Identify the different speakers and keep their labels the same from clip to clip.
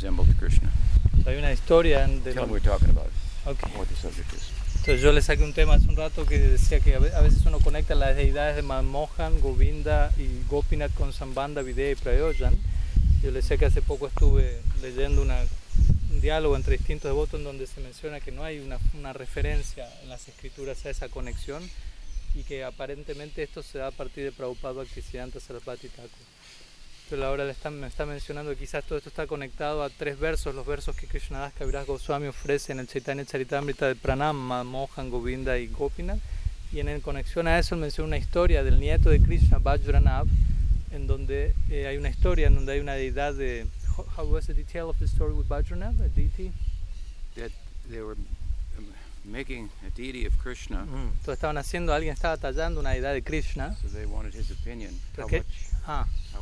Speaker 1: resembled Krishna.
Speaker 2: Hay una historia de
Speaker 1: Tell
Speaker 2: lo-
Speaker 1: we're talking about,
Speaker 2: Ok.
Speaker 1: what the subject is.
Speaker 2: Entonces yo le saqué un tema hace un rato que decía que a ve- a veces uno conecta las deidades de Manmohan, Govinda y Gopinath con Sambandha, Videha y Prayojan. Yo le decía que hace poco estuve leyendo una- un diálogo entre distintos devotos en donde se menciona que no hay una, una referencia en las escrituras a esa conexión y que aparentemente esto se da a partir de Prabhupada Bhaktisiddhanta Sarasvati Thakur. Pero ahora le están, me está mencionando que quizás todo esto está conectado a tres versos, los versos que Krishnadas Kaviraj Goswami ofrece en el Chaitanya Charitamrita de Pranam, Mohan, Govinda y Gopinath. Y en, conexión a eso él menciona una historia del nieto de Krishna, Vajranab, en donde eh, hay una historia en donde hay una deidad de... How- was the detail of the story with Vajranab, a deity?
Speaker 1: That they were um, making a deity of Krishna,
Speaker 2: Entonces estaban haciendo, alguien estaba tallando una deidad de Krishna.
Speaker 1: so they wanted his opinion. How
Speaker 2: Okay.
Speaker 1: much?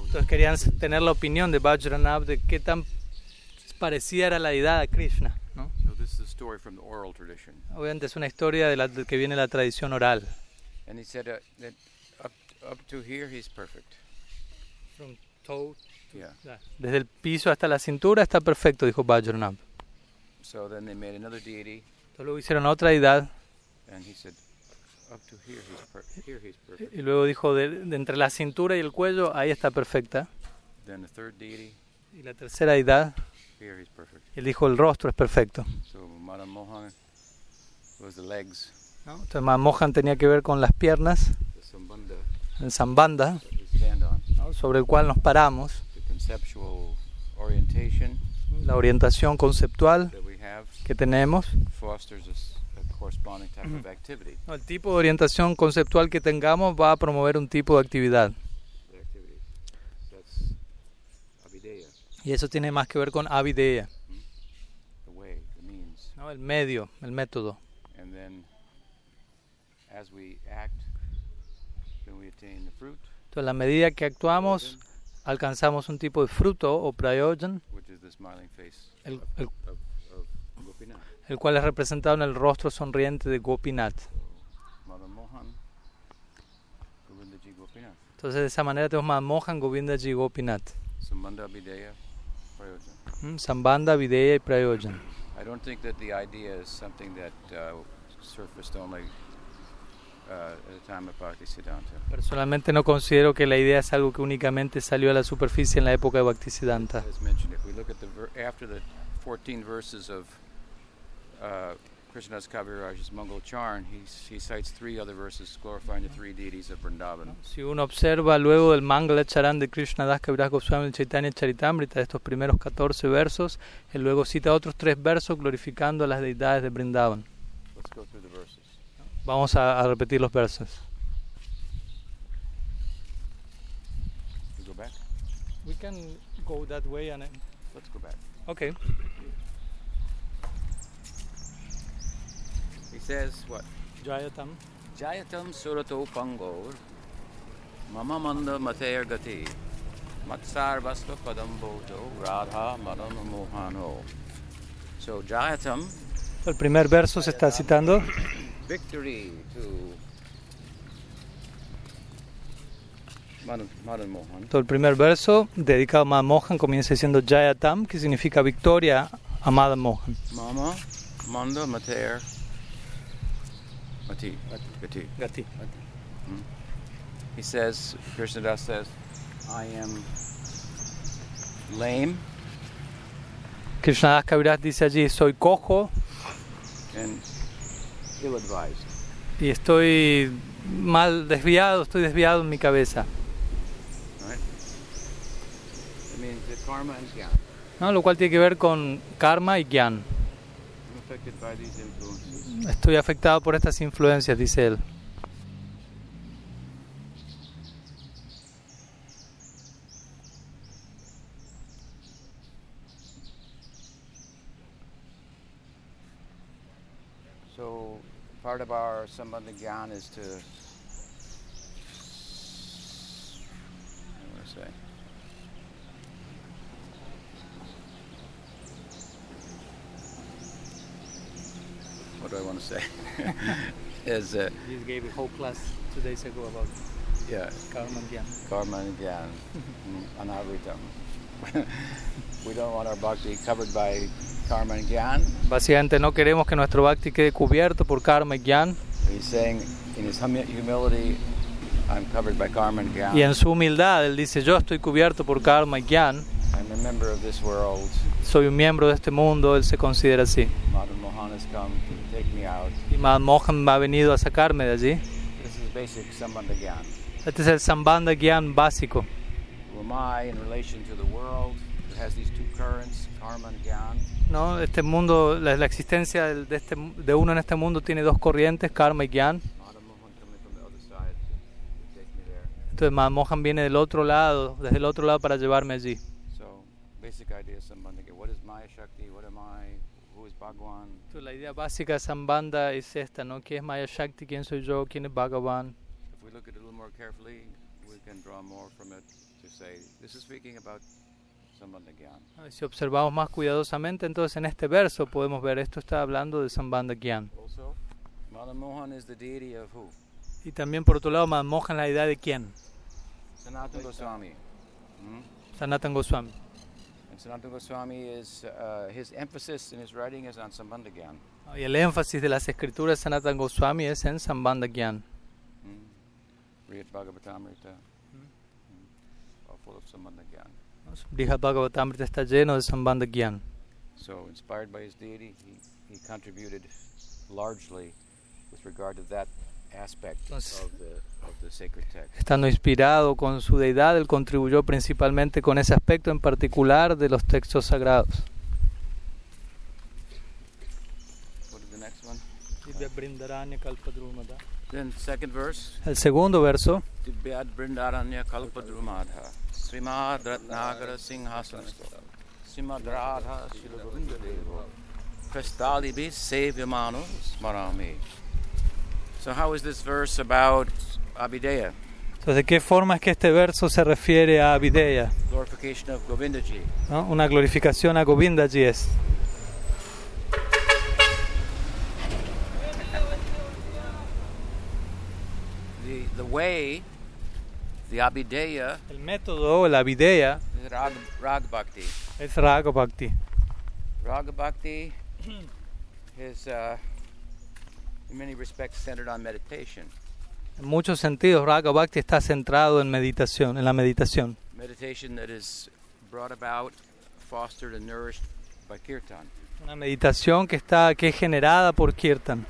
Speaker 2: Entonces querían tener la opinión de Vajranab de qué tan parecida era la deidad a Krishna. ¿no?
Speaker 1: So this is a story from the oral tradition.
Speaker 2: Obviamente es una historia de la de que viene de la tradición oral.
Speaker 1: And he said uh, that up, up to here he's perfect. Yeah.
Speaker 2: Desde el piso hasta la cintura está perfecto, dijo Vajranab.
Speaker 1: So then they made another deity,
Speaker 2: Entonces luego hicieron otra deidad
Speaker 1: and he said,
Speaker 2: y luego dijo de, de entre la cintura y el cuello, ahí está perfecta. Y la tercera deidad, él dijo el rostro es perfecto. ¿no? Entonces Mohan tenía que ver con las piernas, el ¿no? sobre el cual nos paramos, la orientación conceptual que tenemos. El tipo de orientación conceptual que tengamos va a promover un tipo de actividad. Y eso tiene más que ver con avideya,
Speaker 1: means.
Speaker 2: ¿no? el medio, el método. Entonces, a la medida que actuamos, alcanzamos un tipo de fruto o prayojan,
Speaker 1: which is the smiling face
Speaker 2: el, el-. El cual es representado en el rostro sonriente de Gopinath. Entonces, de esa manera tenemos Govindaji Gopinath.
Speaker 1: Sambandha Abideya Prayojan.
Speaker 2: ¿Mm? Sambandha, Videya y Prayojan.
Speaker 1: I don't think that the idea is something that uh, surfaced only uh, at the time of Bhaktisiddhanta.
Speaker 2: Personalmente no considero que la idea es algo que únicamente salió a la superficie en la época de Bhaktisiddhanta.
Speaker 1: As mentioned, if we look at the ver- after the 14 verses of uh, Krishnadas Kaviraj's Mangal Charn, he, he cites three other verses glorifying the three deities of Vrindavan.
Speaker 2: Si uno observa luego del Mangala Charan de Krishna Das Kaviraj Goswami el Chaitanya Charitamrita, de estos primeros 14 versos, él luego cita otros tres versos glorificando a las deidades de Brindavan.
Speaker 1: Let's go through the verses.
Speaker 2: Vamos a, a repetir los versos.
Speaker 1: We go back?
Speaker 2: We can go that way and
Speaker 1: Let's go back.
Speaker 2: okay.
Speaker 1: Says what?
Speaker 2: Jayatam.
Speaker 1: Jayatam surato pangor mama manda mateer gati matsar vastu padam boto radha madam mohano. So Jayatam,
Speaker 2: El primer verso se está citando.
Speaker 1: victory to Madan, Madan Mohan.
Speaker 2: Todo el primer verso dedicado a Madan Mohan comienza diciendo Jayatam, que significa victoria a Madan Mohan.
Speaker 1: Mama manda mateer gati. Gati.
Speaker 2: Gati.
Speaker 1: He says, Krishnadas says, I am lame
Speaker 2: Krishnadas Kaviraj dice allí, soy cojo
Speaker 1: and ill advised.
Speaker 2: y estoy mal desviado, estoy desviado en mi cabeza.
Speaker 1: Right? It means that karma and.
Speaker 2: ¿no? Lo cual tiene que ver con karma y gyan.
Speaker 1: I'm affected by these influences.
Speaker 2: Estoy afectado por estas influencias, dice él.
Speaker 1: So part of our sambandha gyan is to say what do I want to say? is uh,
Speaker 2: You gave a whole class two days ago about
Speaker 1: yeah
Speaker 2: karma and gyan.
Speaker 1: karma and gyan anavritam we don't want our bhakti covered by karma and gyan.
Speaker 2: Básicamente no queremos que nuestro bhakti quede cubierto por karma y gyan.
Speaker 1: He's saying in his humi- humility, I'm covered by karma and gyan.
Speaker 2: Y en su humildad, él dice, yo estoy cubierto por karma y gyan,
Speaker 1: I'm a member of this world.
Speaker 2: soy un miembro de este mundo, él se considera así.
Speaker 1: Madan Mohan has come to take me out.
Speaker 2: Y Mohan ha venido a sacarme de allí.
Speaker 1: This is basic Sambandha Gyan.
Speaker 2: Este es el Sambandha Gyan básico. ¿no? Este mundo, la, la existencia de, este, de uno en este mundo tiene dos corrientes, karma y gyan. Entonces Madan Mohan viene del otro lado, desde el otro lado para llevarme allí.
Speaker 1: So, basic idea Sambandha. What is Maya Shakti? What am I? Bhagwan?
Speaker 2: Entonces, la idea básica de Sambandha es esta, ¿no? ¿Quién es Maya Shakti? ¿Quién soy yo? ¿Quién es Bhagavan?
Speaker 1: If we look at it a little more carefully, we can draw more from it to say this is speaking about
Speaker 2: Si observamos más cuidadosamente, entonces en este verso podemos ver esto está hablando de Sambandha Gyan.
Speaker 1: Also, Madan Mohan is the deity of who?
Speaker 2: Y también por otro lado, Madan Mohan la idea de quién?
Speaker 1: Sanatana Goswami. Hmm?
Speaker 2: Sanatan Goswami.
Speaker 1: And Sanatana Goswami is uh, his emphasis in his writing is on Sambandha Gyan.
Speaker 2: Y el énfasis de las escrituras de Sanatan Goswami es en Sambandha Gyan.
Speaker 1: Hmm? Bhagavatamrita. All full of Sambandha Gyan.
Speaker 2: Brihad Bhagavatamrita está lleno de Sambandha Gyan.
Speaker 1: So, inspired by his deity, he, he contributed largely with regard to that
Speaker 2: Entonces-
Speaker 1: of the, of the sacred text.
Speaker 2: Estando inspirado con su deidad, él contribuyó principalmente con ese aspecto en particular de los textos sagrados.
Speaker 1: What is the next one? Then, second verse.
Speaker 2: El segundo verso
Speaker 1: So how is this verse about Abhideya?
Speaker 2: Entonces, ¿de qué forma es que este verso se refiere a Videya?
Speaker 1: Glorification of Govindaji.
Speaker 2: ¿no? Una glorificación a Govindaji es.
Speaker 1: The, the way, the Abhideya
Speaker 2: El método, la Videya,
Speaker 1: is Rag, Rag Bhakti.
Speaker 2: es Raga Bhakti.
Speaker 1: Bhakti is uh, in many respects centered on meditation.
Speaker 2: En muchos sentidos, Raga Bhakti está centrado en meditación, en la meditación.
Speaker 1: meditation that is brought about, fostered, and nourished by kirtan.
Speaker 2: Una meditación que está que es generada por Kirtan.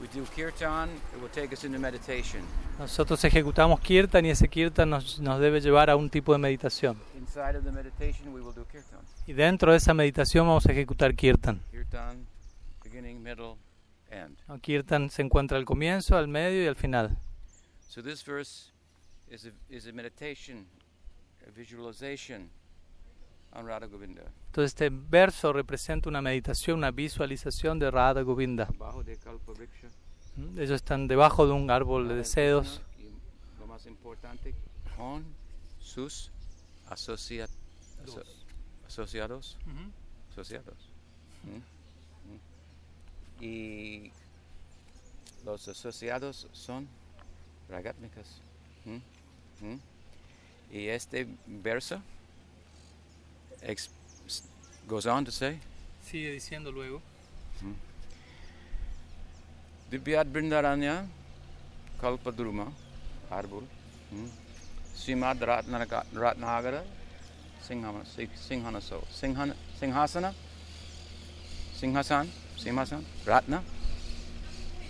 Speaker 1: We do kirtan, it will take us into meditation.
Speaker 2: Nosotros ejecutamos Kirtan y ese Kirtan nos, nos debe llevar a un tipo de meditación.
Speaker 1: Inside of the meditation, we will do kirtan.
Speaker 2: Y dentro de esa meditación vamos a ejecutar Kirtan.
Speaker 1: Kirtan, beginning, middle, end.
Speaker 2: ¿No? Kirtan se encuentra al comienzo, al medio y al final.
Speaker 1: So this verse is a, is a meditation, a visualization on Radha Govinda.
Speaker 2: Entonces este verso representa una meditación, una visualización de Radha Govinda. ¿Mm? Ellos están debajo de un árbol de deseos.
Speaker 1: Y lo más importante, con sus asocia- aso- asociados. asociados. ¿Mm? ¿Mm? Y los asociados son ragátmicas. ¿Mm? ¿Mm? Y este verso goes on to say,
Speaker 2: Sigue diciendo luego.
Speaker 1: Divyad Brindaranya Kalpadruma ¿Mm? Srimad Ratnagara Singhama- Sing- Singhana- Singhasana Singhasan Simhasan Ratna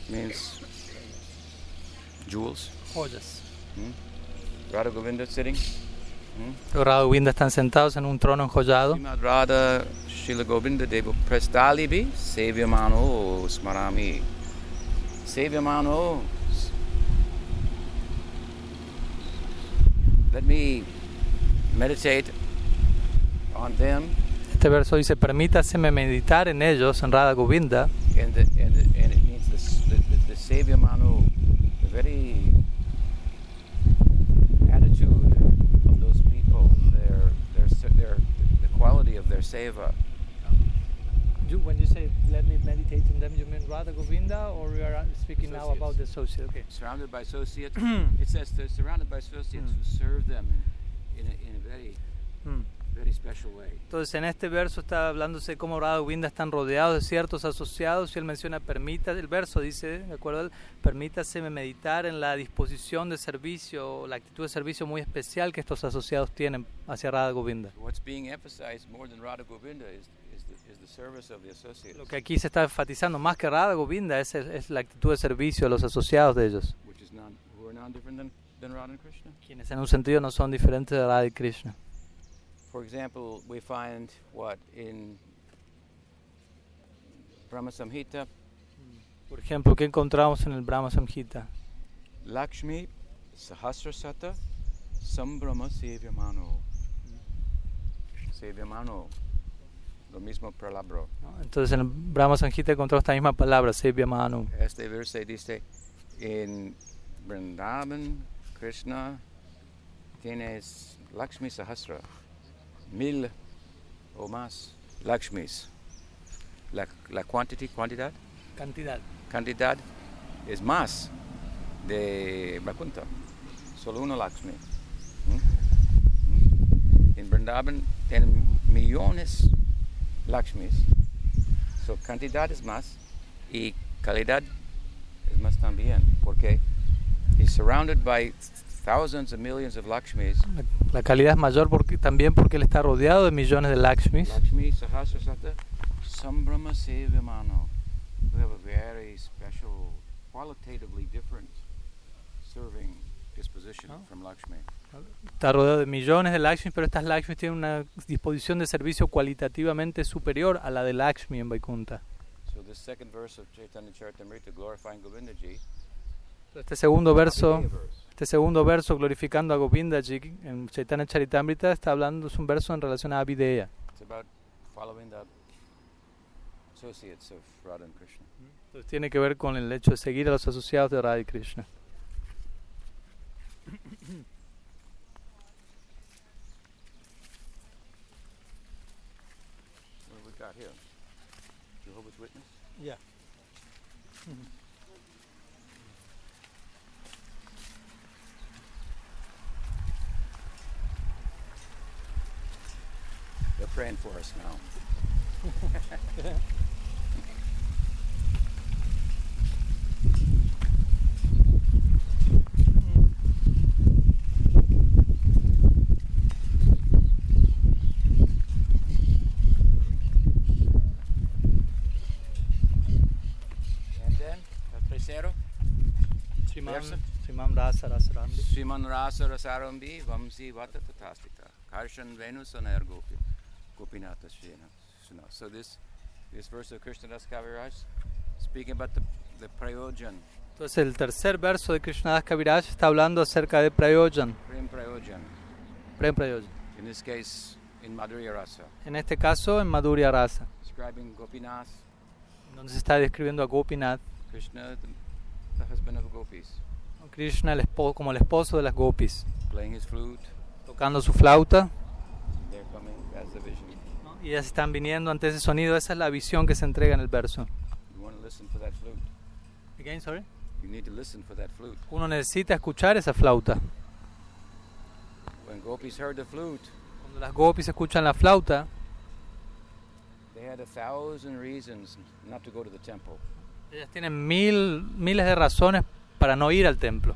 Speaker 1: means jewels
Speaker 2: Joyas.
Speaker 1: ¿Mm? Radha Govinda sitting ¿Mm?
Speaker 2: Radha Govinda están sentados en un trono enjollado.
Speaker 1: Srimad Radha Shila Govinda Devo Prestalibi Sevyamano Smarami Sevyamano Let me meditate on them
Speaker 2: Este verso dice, permítaseme meditar en ellos, en Radha Govinda.
Speaker 1: and, the, and, the, and it means the, s- the, the, the Sevyamano, the very attitude of those people, their, their, s- their, the quality of their seva.
Speaker 2: You, when you say let me meditate on them, you mean Radha Govinda, or we are speaking now about the associate? Okay.
Speaker 1: surrounded by associates. it says they're surrounded by associates who serve them in, in, a, in a very
Speaker 2: Mm.
Speaker 1: Very special way.
Speaker 2: Entonces en este verso está hablándose de cómo Radha Govinda están rodeados de ciertos asociados y él menciona, permita, el verso dice, de acuerdo, permítaseme meditar en la disposición de servicio, la actitud de servicio muy especial que estos asociados tienen hacia Radha Govinda.
Speaker 1: What's being emphasized more than Radha Govinda is, is, the, is the service of the associates,
Speaker 2: Lo que aquí se está enfatizando más que Radha Govinda es, es la actitud de servicio de los asociados de ellos, quienes en un sentido no son diferentes de Radha y Krishna.
Speaker 1: For example, we find what in Brahma Samhita,
Speaker 2: Por ejemplo, ¿qué encontramos en el Brahma Samhita?
Speaker 1: Lakshmi Sahasrasata Sambrahma Sevyamano. Sevyamano. Lo mismo palabra.
Speaker 2: ¿no? Entonces en el Brahma Samhita encontramos esta misma palabra, Sevya Manu.
Speaker 1: Este verse dice, en Vrindavan, Krishna, tienes Lakshmi Sahasra, mil o más Lakshmis. La, la quantity, cantidad,
Speaker 2: Cantidad.
Speaker 1: cantidad es más de Vakunta. Solo uno Lakshmi. ¿Mm? ¿Mm? En Vrindavan tienen millones Lakshmis. So, cantidad es más y calidad es más también, porque he's surrounded by thousands of millions of Lakshmis.
Speaker 2: La, calidad es mayor porque, también porque él está rodeado de millones de Lakshmis.
Speaker 1: Lakshmi Sahasrasata. We have a very special, qualitatively different serving disposition
Speaker 2: Oh.
Speaker 1: from Lakshmi.
Speaker 2: Está rodeado de millones de Lakshmis, pero estas Lakshmis tienen una disposición de servicio cualitativamente superior a la de Lakshmi en Vaikunta.
Speaker 1: So this second verse of Chaitanya Charitamrita glorifying Govindaji,
Speaker 2: Este segundo verso. Este segundo verso glorificando a Govindaji en Chaitanya Charitamrita está hablando, es un verso en relación a
Speaker 1: Krishna.
Speaker 2: Entonces tiene que ver con el hecho de seguir a los asociados de Radha y Krishna.
Speaker 1: What have we got here? Jehovah's Witness?
Speaker 2: Yeah.
Speaker 1: They're praying for us now. And then, el tercero,
Speaker 2: Sriman,
Speaker 1: Verso.
Speaker 2: Sriman Rasa Rasarambi.
Speaker 1: Sriman Rasa Rasarambi Vamsi Vata Tatastita Karshan Venus Anar Gopi Gopinata Shena. So this this verse of Krishnadas Kaviraj speaking about the, the Prayojan,
Speaker 2: Entonces el tercer verso de Krishnadas Kaviraj está hablando acerca de Prayojan.
Speaker 1: Prem Prayojan.
Speaker 2: Prem Prayojan.
Speaker 1: In this case, in Madhurya Rasa,
Speaker 2: En este caso en Madhurya Rasa,
Speaker 1: describing Gopinath,
Speaker 2: donde se está describiendo a Gopinath,
Speaker 1: Krishna, the, the husband of Gopis,
Speaker 2: Krishna el espo- como el esposo de las gopis,
Speaker 1: playing his flute.
Speaker 2: tocando su flauta.
Speaker 1: They're coming. That's the vision.
Speaker 2: Y ellas están viniendo ante ese sonido, esa es la visión que se entrega en el verso.
Speaker 1: You want to listen for that flute.
Speaker 2: Again, sorry.
Speaker 1: You need to listen for that flute.
Speaker 2: Uno necesita escuchar esa flauta.
Speaker 1: When Gopis heard the flute,
Speaker 2: Cuando las gopis escuchan la flauta,
Speaker 1: they had a thousand reasons not to go to the temple.
Speaker 2: ellas tienen mil, miles de razones para no ir al templo.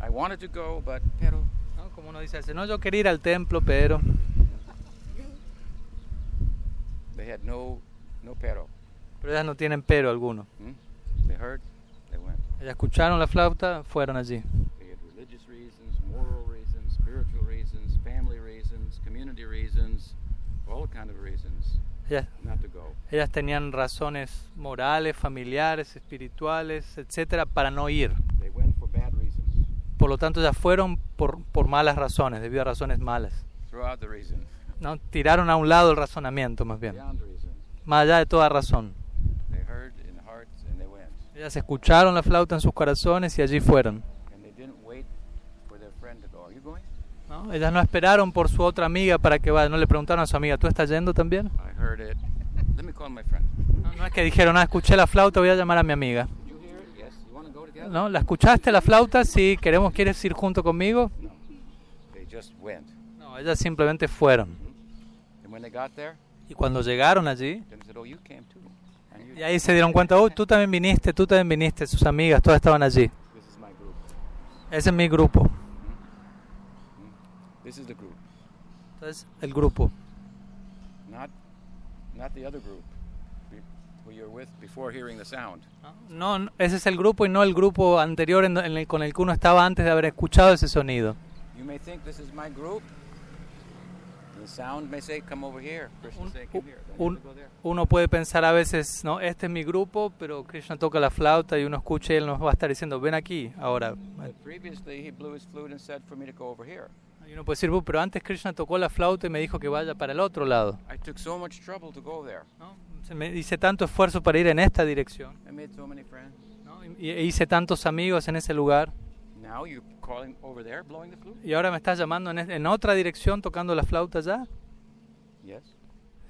Speaker 1: I wanted to go, but pero
Speaker 2: ¿no? Como uno dice, no, yo quería ir al templo, pero...
Speaker 1: they had no no pero.
Speaker 2: Pero ellas no tienen pero alguno.
Speaker 1: Hmm? They heard, they went.
Speaker 2: Ellas escucharon la flauta, fueron allí.
Speaker 1: They had religious reasons, moral reasons, spiritual reasons, family reasons, community reasons, all kind of reasons
Speaker 2: Ellas,
Speaker 1: not to go.
Speaker 2: ellas tenían razones morales, familiares, espirituales, etcétera, para no ir.
Speaker 1: They went for bad reasons.
Speaker 2: Por lo tanto, ellas fueron por, por malas razones, debido a razones malas.
Speaker 1: The reason.
Speaker 2: ¿No? Tiraron a un lado el razonamiento, más bien. Más allá de toda razón. Ellas escucharon la flauta en sus corazones y allí fueron. ¿no? Ellas no esperaron por su otra amiga para que vaya. No le preguntaron a su amiga, ¿tú estás yendo también?
Speaker 1: I heard it. Let me call my friend.
Speaker 2: No, no es que dijeron, ah, escuché la flauta, voy a llamar a mi amiga. ¿No? ¿La escuchaste la flauta? Sí, queremos, ¿quieres ir junto conmigo?
Speaker 1: No,
Speaker 2: ellas simplemente fueron.
Speaker 1: And when they got there,
Speaker 2: Y cuando llegaron allí,
Speaker 1: "Oh, you came too." And you,
Speaker 2: y ahí se dieron cuenta, oh, tú también viniste, tú también viniste, sus amigas, todas estaban allí.
Speaker 1: this is my group.
Speaker 2: Ese es mi grupo.
Speaker 1: This is the group,
Speaker 2: Entonces, el grupo.
Speaker 1: not not the other group be- who you're with before hearing the sound.
Speaker 2: No, no, ese es el grupo y no el grupo anterior en el- con el que uno estaba antes de haber escuchado ese sonido. Uno puede pensar a veces, no, este es mi grupo, pero Krishna toca la flauta y uno escucha y él nos va a estar diciendo, ven aquí, ahora. Y uno puede decir, "Uh, pero antes Krishna tocó la flauta y me dijo que vaya para el otro lado. ¿no? Me hice tanto esfuerzo para ir en esta dirección. ¿no? Y hice tantos amigos en ese lugar.
Speaker 1: Now you're calling over there, blowing the flute?
Speaker 2: Y ahora me estás llamando en, en otra dirección tocando la flauta ya.
Speaker 1: Yes.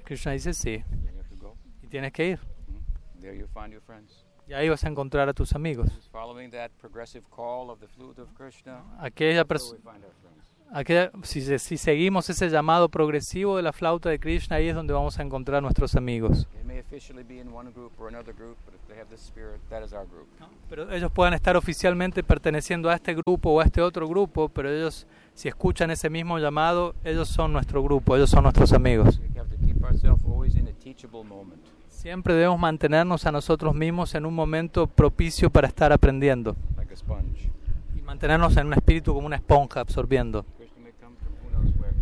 Speaker 2: Krishna dice, sí.
Speaker 1: Then you have to go.
Speaker 2: Y tienes que ir.
Speaker 1: Mhm. There you find your friends.
Speaker 2: Y ahí vas a encontrar a tus amigos.
Speaker 1: Just following that progressive call of the flute of Krishna.
Speaker 2: Aquella
Speaker 1: That's
Speaker 2: pers-
Speaker 1: where we find our friends.
Speaker 2: aquella- si, si seguimos ese llamado progresivo de la flauta de Krishna, ahí es donde vamos a encontrar nuestros amigos.
Speaker 1: Group
Speaker 2: Pero ellos puedan estar oficialmente perteneciendo a este grupo o a este otro grupo, pero ellos, si escuchan ese mismo llamado, ellos son nuestro grupo, ellos son nuestros amigos.
Speaker 1: We have to keep ourselves always in a teachable moment.
Speaker 2: Siempre debemos mantenernos a nosotros mismos en un momento propicio para estar aprendiendo
Speaker 1: like a sponge.
Speaker 2: y mantenernos en un espíritu como una esponja absorbiendo.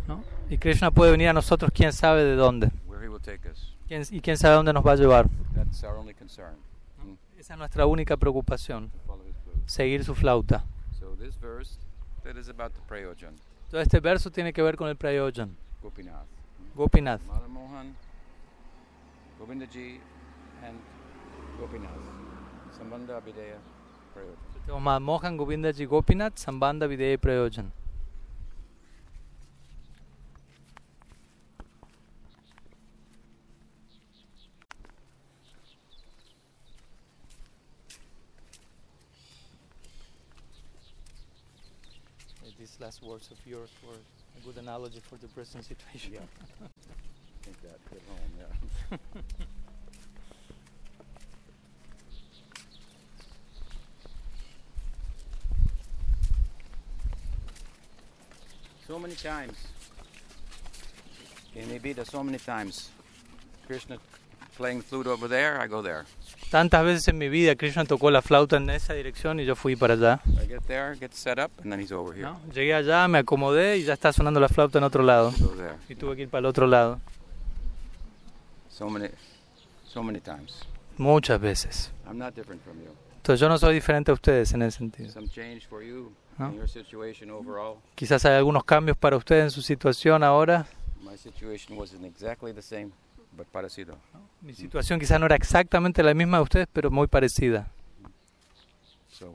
Speaker 2: ¿no? Y Krishna puede venir a nosotros quién sabe de dónde
Speaker 1: where he will take us.
Speaker 2: quién- y quién sabe dónde nos va a llevar.
Speaker 1: That's our only concern. mm,
Speaker 2: Esa es nuestra única preocupación, seguir su flauta. Todo este verso tiene que ver con el Prayojan,
Speaker 1: Gopinath.
Speaker 2: Gopinath.
Speaker 1: Mohan, Govindaji, and Gopinath. Sambandha Videya Prayojan.
Speaker 2: Mohan, Govindaji, Gopinath, Sambandha, Videya Prayojan. These last words of yours were a good analogy for the present situation.
Speaker 1: Yeah. I think that hit home, yeah. so many times. In Ibiza, so many times. Krishna playing flute over there, I go there.
Speaker 2: Tantas veces en mi vida Krishna tocó la flauta en esa dirección y yo fui para allá.
Speaker 1: I get there, get set up, and then he's over here.
Speaker 2: ¿no? Llegué allá, me acomodé y ya está sonando la flauta en otro lado.
Speaker 1: There.
Speaker 2: Y tuve que ir para el otro lado.
Speaker 1: So many, so many times.
Speaker 2: Muchas veces.
Speaker 1: I'm not different from you.
Speaker 2: Entonces yo no soy diferente a ustedes en ese sentido.
Speaker 1: Some change for you
Speaker 2: No.
Speaker 1: in your situation overall.
Speaker 2: Quizás hay algunos cambios para ustedes en su situación ahora.
Speaker 1: Parecido.
Speaker 2: Mi situación quizás no era exactamente la misma de ustedes, pero muy parecida.
Speaker 1: So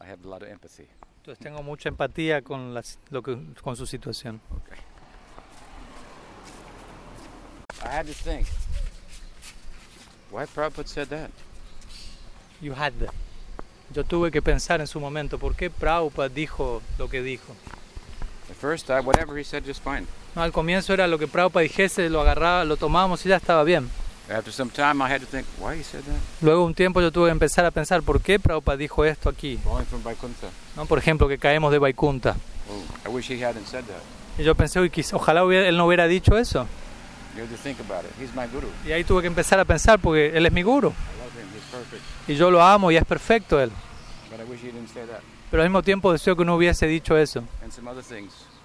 Speaker 1: I have a lot of empathy.
Speaker 2: Entonces tengo mucha empatía con, las- lo que, con su situación.
Speaker 1: Okay. I had to think. Why Prabhupada said that?
Speaker 2: You had that. Yo tuve que pensar en su momento, ¿por qué Prabhupada dijo lo que dijo?
Speaker 1: At first, I, whatever he said, just fine.
Speaker 2: No, al comienzo era lo que Prabhupada dijese, lo agarraba, lo tomábamos y ya estaba bien. Luego un tiempo yo tuve que empezar a pensar, ¿por qué Prabhupada dijo esto aquí? ¿No? Por ejemplo, que caemos de Vaikunta.
Speaker 1: Oh, I wish he hadn't said that.
Speaker 2: Y yo pensé, ojalá hubiera- él no hubiera dicho eso.
Speaker 1: You have to think about it. He's my guru.
Speaker 2: Y ahí tuve que empezar a pensar, porque él es mi guru.
Speaker 1: I love him. He's perfect.
Speaker 2: Y yo lo amo y es perfecto él.
Speaker 1: But I wish he didn't say that.
Speaker 2: Pero al mismo tiempo deseo que no hubiese dicho eso.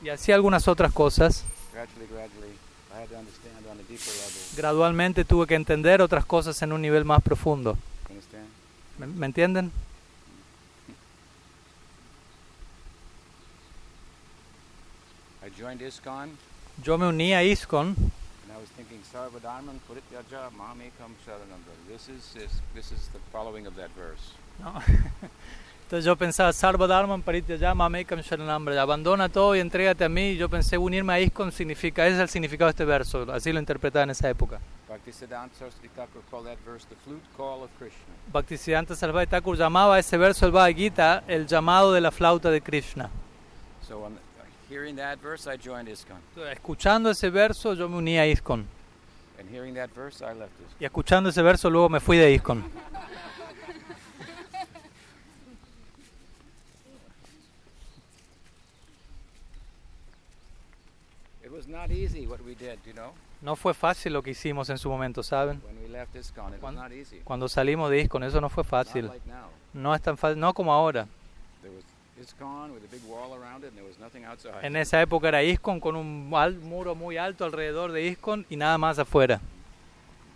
Speaker 2: Y así algunas otras cosas.
Speaker 1: Gradually, gradually, I had to understand on a deeper level.
Speaker 2: Gradualmente tuve que entender otras cosas en un nivel más profundo. ¿Me, me entienden?
Speaker 1: I joined ISKCON,
Speaker 2: Yo me uní a ISKCON
Speaker 1: and I was thinking, Sarvadharman Purityaja Mamekam Sharananda. This is, this, this is the following of that verse.
Speaker 2: ¿no? Entonces yo pensaba, Sarva Dharman Parityajama Mekam Sharanamra, abandona todo y entrégate a mí. Yo pensé, unirme a ISKCON significa, ese es el significado de este verso, así lo interpretaba en esa época.
Speaker 1: Bhaktisiddhanta Saraswati Thakur called that verse the flute call of Krishna.
Speaker 2: Bhaktisiddhanta Sarvati Thakur llamaba a ese verso del Bhagavad Gita el llamado de la flauta de Krishna.
Speaker 1: So on, Hearing that verse, I joined ISKCON.
Speaker 2: Escuchando ese verso, yo me uní a ISKCON.
Speaker 1: And hearing that verse, I left ISKCON.
Speaker 2: Y escuchando ese verso, luego me fui de ISKCON.
Speaker 1: It was not easy what we did, you know,
Speaker 2: No fue fácil lo que hicimos en su momento, ¿saben?
Speaker 1: when we left ISKCON. It was
Speaker 2: Cuan-
Speaker 1: not easy.
Speaker 2: Cuando salimos de ISKCON, eso no fue fácil. No es tan fácil, no como ahora. En esa época era ISKCON con un muro muy alto alrededor de ISKCON y nada más afuera.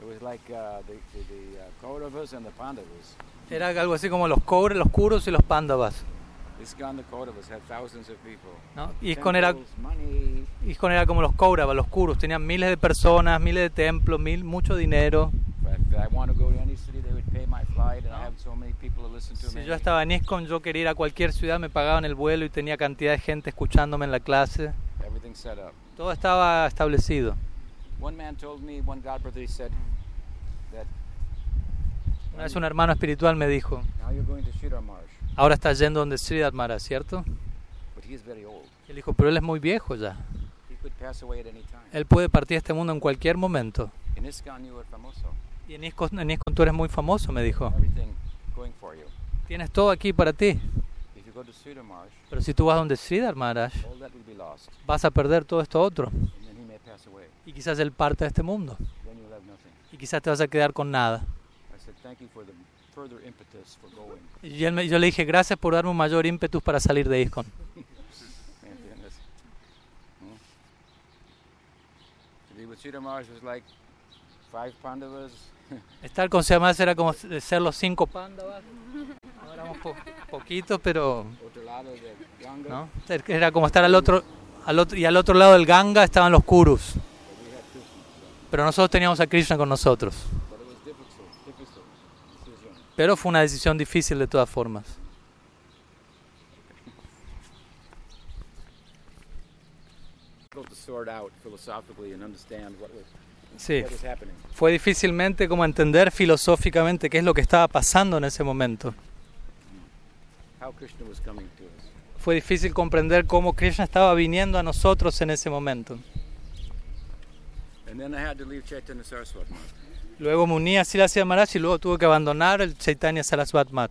Speaker 1: It was like uh, uh, Pandavas.
Speaker 2: Era algo así como los cobres, los kuros y los pándavas. ¿No? Era,
Speaker 1: Temples, money,
Speaker 2: ISKCON era como los Kauravas, los kuros. Tenían miles de personas, miles de templos, mil, mucho dinero. Si yo estaba en ISKCON, yo quería ir a cualquier ciudad, me pagaban el vuelo y tenía cantidad de gente escuchándome en la clase.
Speaker 1: Everything set up.
Speaker 2: Todo estaba establecido.
Speaker 1: That
Speaker 2: Una vez un hermano espiritual me dijo, ahora está yendo donde Sridhar Maharaj, ¿cierto? él dijo, pero él es muy viejo ya. Él puede partir de este mundo en cualquier momento. Y en ISKCON tú eres muy famoso, me dijo. Tienes todo aquí para ti. Pero si tú vas donde Sridhar Maharaj, vas a perder todo esto otro. Y quizás él parte de este mundo. Y quizás te vas a quedar con nada. Y él me- yo le dije, gracias por darme un mayor ímpetus para salir de
Speaker 1: Pandavas.
Speaker 2: Estar con Siamas era como ser los cinco pándavas. No éramos po- poquitos, pero. ¿no? Era como estar al otro, al otro y al otro lado del Ganga estaban los Kurus. Pero nosotros teníamos a Krishna con nosotros.
Speaker 1: but it was difficult, difficult decision.
Speaker 2: Pero fue una decisión difícil de todas formas. Sí, fue difícilmente como entender filosóficamente qué es lo que estaba pasando en ese momento. Fue difícil comprender cómo Krishna estaba viniendo a nosotros en ese momento.
Speaker 1: And then I had to leave Chaitanya Saraswati.
Speaker 2: Luego me uní a Silasya Maharaj y luego tuve que abandonar el Chaitanya Saraswat Mat.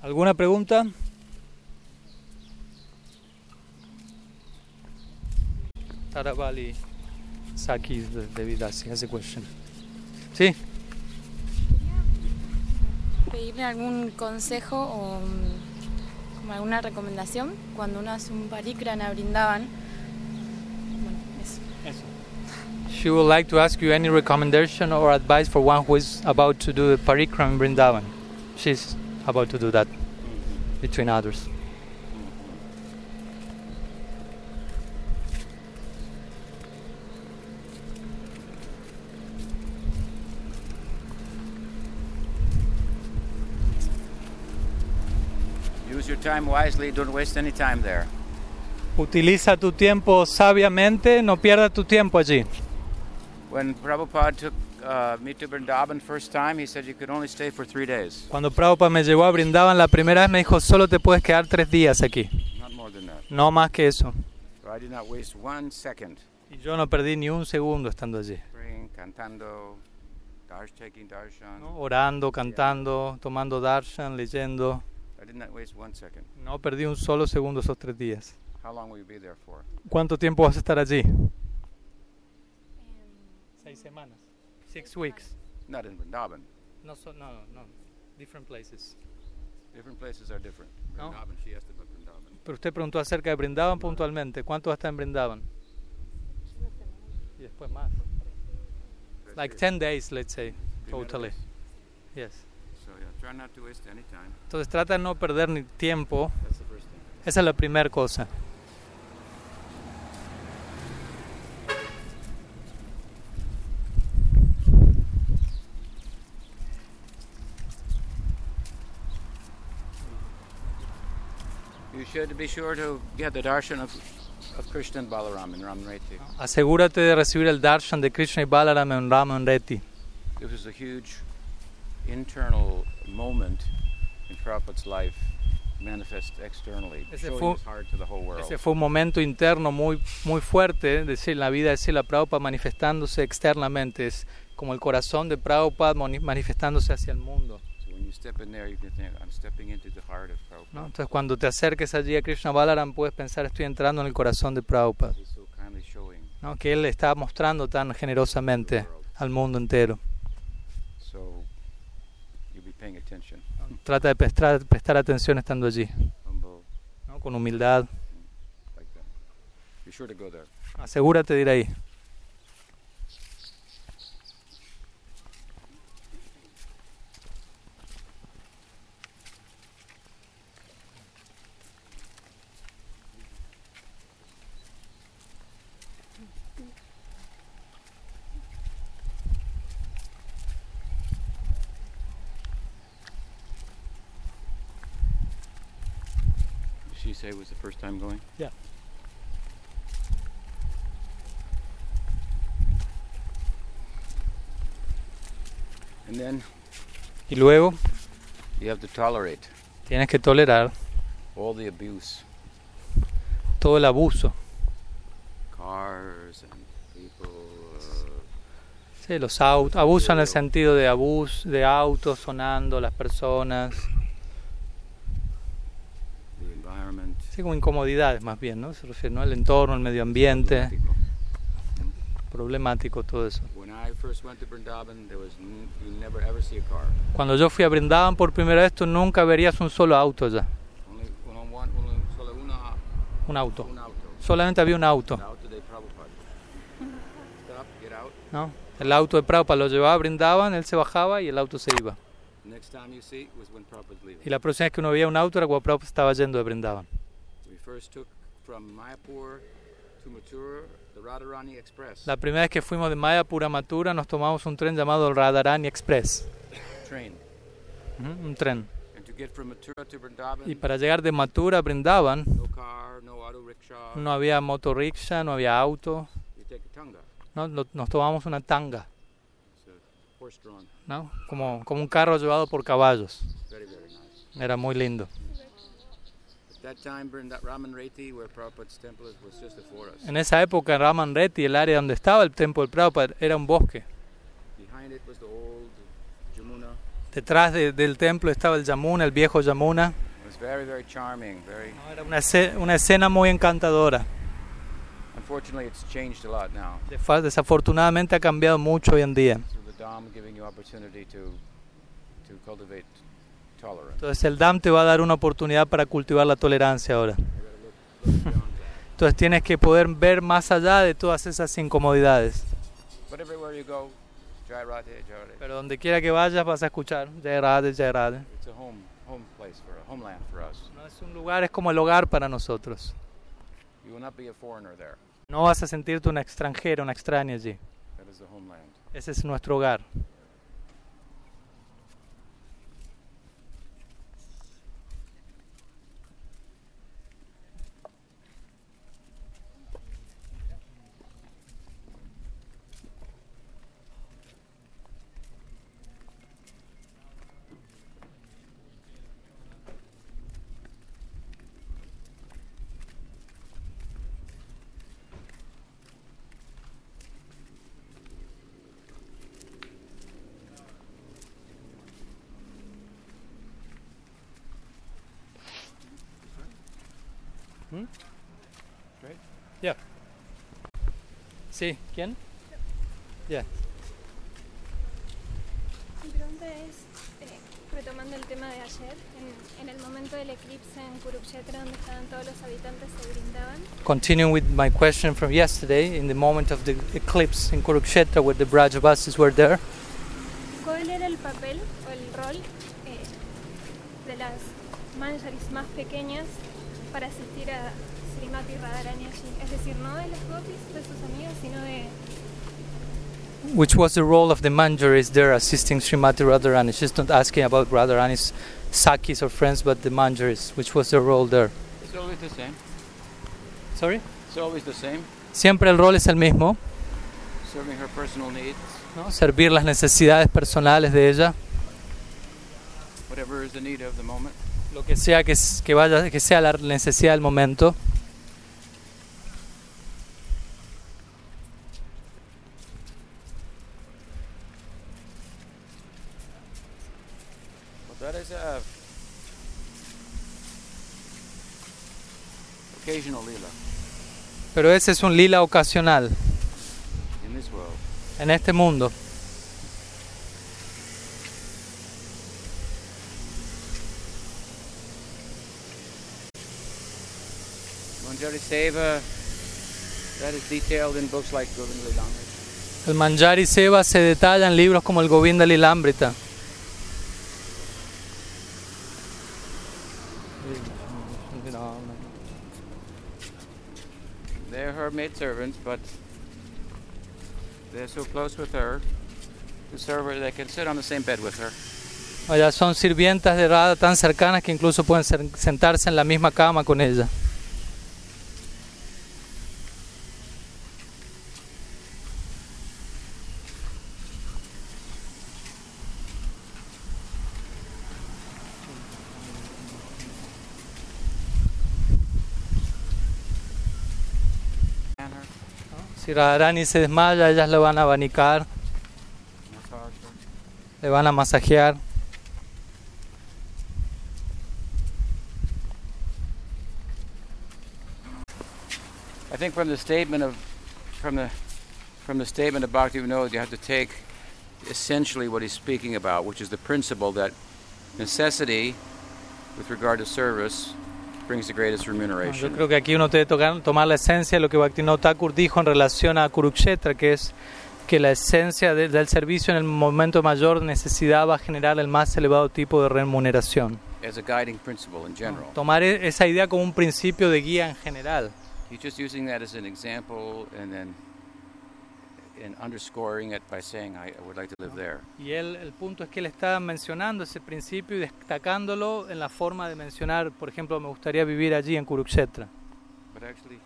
Speaker 2: ¿Alguna pregunta? Taravali Saki de, de Vidasi has a question. Sí,
Speaker 3: pedirle algún consejo o mm, como alguna recomendación cuando uno hace un parikrana brindaban. Bueno, eso.
Speaker 2: she would like to ask you any recommendation or advice for one who is about to do the parikram in Vrindavan. She's about to do that, between others.
Speaker 1: Use your time wisely. Don't waste any time there.
Speaker 2: Utiliza tu tiempo sabiamente, no pierdas tu tiempo allí.
Speaker 1: When Prabhupada took uh, me to Vrindavan first time, he said you could only stay for three days,
Speaker 2: Cuando Prabhupada me llevó a Brindavan la primera vez me dijo, solo te puedes quedar tres días aquí,
Speaker 1: not more than that.
Speaker 2: no más que eso.
Speaker 1: So I did not waste one second
Speaker 2: Y yo no perdí ni un segundo estando allí.
Speaker 1: praying, cantando, darsh, taking darshan.
Speaker 2: ¿no? Orando, cantando, tomando darshan, leyendo.
Speaker 1: I did not waste one second.
Speaker 2: No perdí un solo segundo esos tres días.
Speaker 1: How long will you be there for?
Speaker 2: ¿Cuánto tiempo vas a estar allí? Seis semanas. Six weeks.
Speaker 1: Not in Vrindavan.
Speaker 2: No, so, no, no. Different places.
Speaker 1: Different places are different.
Speaker 2: No.
Speaker 1: Vrindavan, she asked about Vrindavan.
Speaker 2: Pero usted preguntó acerca de Brindavan puntualmente. ¿Cuánto va a estar en Brindavan? Y después más. Like
Speaker 1: days.
Speaker 2: 10 days, let's say, totally. Yes. Entonces trata de no perder ni tiempo.
Speaker 1: That's the first thing.
Speaker 2: Esa es la primera cosa.
Speaker 1: You should be sure to get the darshan of of Krishna and Balaram in Ramanreti.
Speaker 2: Asegúrate de recibir el darshan de Krishna y Balaram en Raman Reti.
Speaker 1: It was a huge internal moment in Prabhupada's life, manifest externally,
Speaker 2: Ese fue-
Speaker 1: his heart to the whole world.
Speaker 2: Ese fue un momento interno muy, muy fuerte de Sri- la vida de Srila Prabhupada manifestándose externamente. Es como el corazón de Prabhupada manifestándose hacia el mundo. Entonces cuando te acerques allí a Krishna Balaram puedes pensar estoy entrando en el corazón de Prabhupada. ¿no? Que él está mostrando tan generosamente al mundo entero.
Speaker 1: So you'll be paying attention,
Speaker 2: Trata de prestar, prestar atención estando allí, ¿no? con humildad.
Speaker 1: like that. Be sure to go there.
Speaker 2: Asegúrate de ir ahí.
Speaker 1: Time going?
Speaker 2: Yeah.
Speaker 1: And then
Speaker 2: Y luego
Speaker 1: you have to tolerate
Speaker 2: tienes que tolerar
Speaker 1: all the abuse,
Speaker 2: todo el abuso.
Speaker 1: cars and people. Uh,
Speaker 2: Sí, los autos, abuso en el sentido de abuso, de autos sonando, las personas,
Speaker 1: the environment.
Speaker 2: Sí, como incomodidades más bien, ¿no? Se refiere, ¿no? El entorno, el medio ambiente,
Speaker 1: problemático.
Speaker 2: problemático todo eso. Cuando yo fui a Brindavan por primera vez, tú nunca verías un solo auto allá, un auto. Solamente había un auto. ¿no? El auto de Prabhupada lo llevaba a Brindavan, él se bajaba y el auto se iba. Y la próxima vez que uno veía un auto era cuando Prabhupada estaba yendo de Brindavan. La primera vez que fuimos de Mayapur a Mathura nos tomamos un tren llamado el Radharani Express, un tren.
Speaker 1: And to get from Mathura to Vrindavan,
Speaker 2: Y para llegar de Mathura a Brindavan
Speaker 1: no
Speaker 2: había motorricksha, no había auto,
Speaker 1: You take a tanga.
Speaker 2: ¿no? Nos tomamos una tanga. ¿no? como, como un carro llevado por caballos.
Speaker 1: Very, very nice.
Speaker 2: Era muy lindo. En esa época Raman Reti, el área donde estaba el templo del Prabhupada, era un bosque.
Speaker 1: Behind it was the old Jamuna.
Speaker 2: Detrás de- del templo estaba el Yamuna, el viejo Yamuna.
Speaker 1: It was very, very charming. Very.
Speaker 2: Era una, una escena muy encantadora.
Speaker 1: Unfortunately, it's changed a lot now.
Speaker 2: Defa- Desafortunadamente ha cambiado mucho hoy en día. Entonces el DAM te va a dar una oportunidad para cultivar la tolerancia ahora. Entonces tienes que poder ver más allá de todas esas incomodidades. Pero donde quiera que vayas vas a escuchar Jai Radhe, Jai Radhe.
Speaker 1: It's a home home place for a homeland for us.
Speaker 2: No es un lugar, es como el hogar para nosotros.
Speaker 1: You will not be a foreigner there.
Speaker 2: No vas a sentirte una extranjera, una extraña allí. Ese es nuestro hogar. Sí, ¿quién? Ya.
Speaker 4: Mi pregunta es, eh, retomando el tema de ayer, en, en el momento del eclipse en Kurukshetra, donde estaban todos los habitantes se brindaban,
Speaker 2: Continuing with my question from yesterday, in the moment of the eclipse in Kurukshetra where the Brajavasis were there,
Speaker 4: ¿cuál era el papel o el rol eh, de las manjaris más pequeñas para asistir a Srimati Radharani allí? Es decir, no de las gopis, de sus amigas, sino de
Speaker 2: which was the role of the Manjaris there assisting Srimati Radharani? She's not asking about Radharani's Sakis or friends, but the Manjaris, which was their role there.
Speaker 1: It's always the same.
Speaker 2: Sorry?
Speaker 1: It's always the same,
Speaker 2: Siempre el rol es el mismo,
Speaker 1: serving her personal needs,
Speaker 2: ¿no? servir las necesidades personales de ella,
Speaker 1: whatever is the need of the moment.
Speaker 2: Lo que sea que, que vaya, que sea la necesidad del momento. Pero ese es un lila ocasional en este mundo.
Speaker 1: Manjari Seva, that is detailed in books like.
Speaker 2: El Manjari Seva se detalla en libros como el Govinda Lilambrita.
Speaker 1: They're her maidservants, but they're so close with her to serve her, they can sit on the same bed with her.
Speaker 2: Son sirvientas de Radha tan cercanas que incluso pueden sentarse en la misma cama con ella. Si Radharani se desmaya, ellas le van a abanicar, le van a masajear.
Speaker 1: I think from the statement of from the from the statement of Bhakti Vinod, you have to take essentially what he's speaking about, which is the principle that necessity, with regard to service,
Speaker 2: Yo creo que aquí uno debe tocar- tomar la esencia de lo que Bhaktivinoda Thakur dijo en relación a Kurukshetra, que es que la esencia de- del servicio en el momento mayor necesidad va a generar el más elevado tipo de remuneración.
Speaker 1: as a guiding principle in general.
Speaker 2: Tomar e- esa idea como un principio de guía en general.
Speaker 1: He's just using that as an example and underscoring it by saying, I, would like to live there.
Speaker 2: Y él, el punto es que él está mencionando ese principio y destacándolo en la forma de mencionar, por ejemplo, me gustaría vivir allí en Kurukshetra.
Speaker 1: But actually,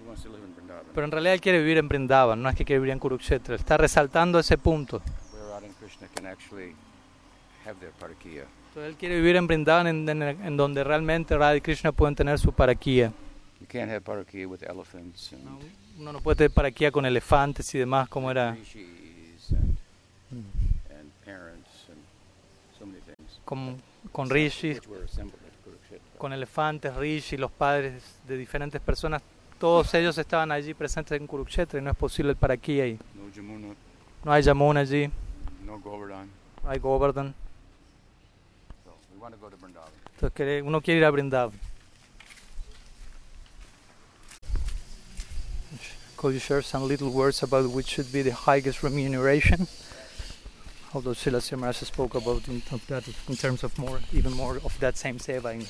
Speaker 1: he wants to live in Vrindavan,
Speaker 2: Pero en realidad él quiere vivir en Brindavan, no es que quiere vivir en Kurukshetra. Está resaltando ese punto.
Speaker 1: where Radha and Krishna can actually have their.
Speaker 2: Entonces él quiere vivir en Brindavan en, en- en donde realmente Radha y Krishna pueden tener su paraquía.
Speaker 1: You can't have with elephants and
Speaker 2: ¿no? Uno no puede tener paraquía con elefantes y demás como era
Speaker 1: things.
Speaker 2: con, con rishis, con elefantes, rishis, los padres de diferentes personas. Todos ellos estaban allí presentes en Kurukshetra y no es posible el paraquía ahí.
Speaker 1: No
Speaker 2: hay Yamuna allí,
Speaker 1: no
Speaker 2: hay Govardhan.
Speaker 1: So we want to go to Vrindavan.
Speaker 2: Entonces uno quiere ir a Brindavan. Could you share some little words about which should be the highest remuneration? Although Silas Maharaj spoke about in, of that in terms of more, even more of that same seva in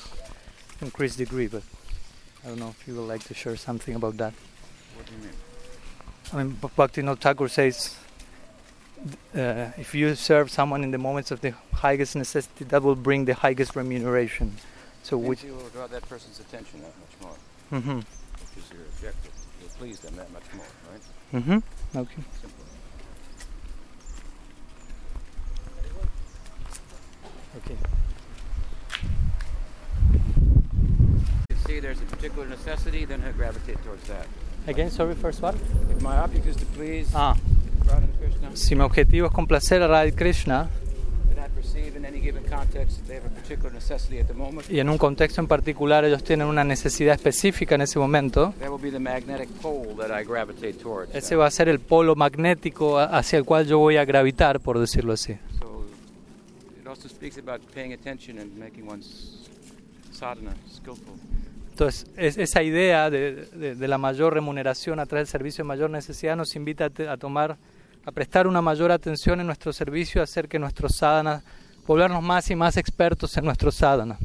Speaker 2: increased degree, but I don't know if you would like to share something about that.
Speaker 1: What do you mean?
Speaker 2: I mean, Bhaktivinoda Thakur says, uh, if you serve someone in the moments of the highest necessity, that will bring the highest remuneration. So, which,
Speaker 1: you will draw that person's attention that much more,
Speaker 2: Mm-hmm.
Speaker 1: which is your objective. You'll please them that much more, right?
Speaker 2: Mm-hmm. okay.
Speaker 1: Simple.
Speaker 2: Okay.
Speaker 1: You see there's a particular necessity, then I gravitate towards that.
Speaker 2: Again, sorry, first what?
Speaker 1: If my object is to please
Speaker 2: Ah,
Speaker 1: Radha Krishna,
Speaker 2: si mi objetivo es complacer a Radha Krishna y en un contexto en particular ellos tienen una necesidad específica en ese momento,
Speaker 1: That will be the magnetic pole that I gravitate towards.
Speaker 2: ese va a ser el polo magnético hacia el cual yo voy a gravitar, por decirlo así.
Speaker 1: So it also speaks about paying attention and making one's sadhana skillful.
Speaker 2: Entonces, es- esa idea de, de- de la mayor remuneración a través del servicio de mayor necesidad nos invita a, te- a tomar, a prestar una mayor atención en nuestro servicio, a hacer que nuestros sadhanas, volvernos más y más expertos en nuestros sadhanas.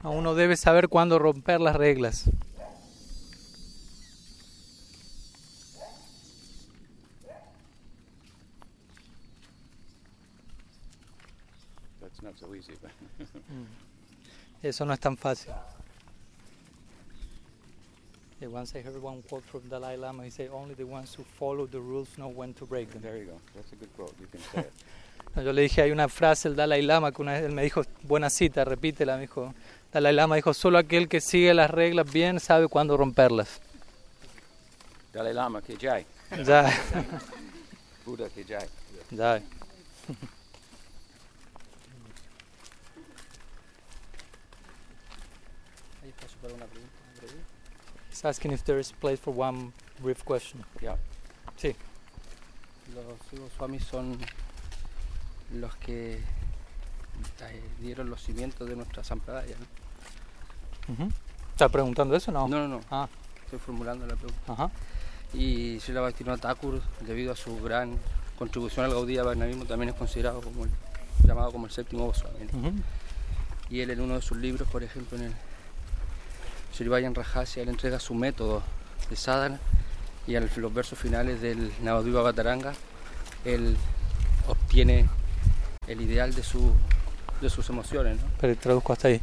Speaker 2: A uno debe saber cuándo romper las reglas.
Speaker 1: But
Speaker 2: Eso no es tan fácil. Yeah, once I heard one quote from Dalai Lama. He said, "Only the ones who follow the rules know when to break them."
Speaker 1: There you go. That's a good quote. You can say it.
Speaker 2: No, Yo le dije, hay una frase del Dalai Lama que una vez él me dijo, buena cita, repítela, me dijo. Dalai Lama dijo, solo aquel que sigue las reglas bien sabe cuándo romperlas.
Speaker 1: Dalai Lama ki jai.
Speaker 2: Ya,
Speaker 1: Buddha ki jai.
Speaker 2: ya. He's asking if there is place for one brief question.
Speaker 1: Yeah.
Speaker 2: Sí.
Speaker 5: Los Goswamis son los que eh, dieron los cimientos de nuestra sampradaya. ¿no?
Speaker 2: Ujú. ¿Está preguntando eso no?
Speaker 5: No, no, no.
Speaker 2: Ah,
Speaker 5: Estoy formulando la pregunta.
Speaker 2: ajá.
Speaker 5: Y Srila Bhaktivinoda Thakur, debido a su gran contribución al Gaudiya Vaisnavismo, también es considerado como el, llamado como el séptimo Goswami. ¿no?
Speaker 2: Ujú.
Speaker 5: Y él en uno de sus libros, por ejemplo, en el Sri Vayan Rajasya, él entrega su método de sadhana y en los versos finales del Navadvipa Bataranga, él obtiene el ideal de, su, de sus emociones. ¿no?
Speaker 2: Pero traduzco hasta ahí.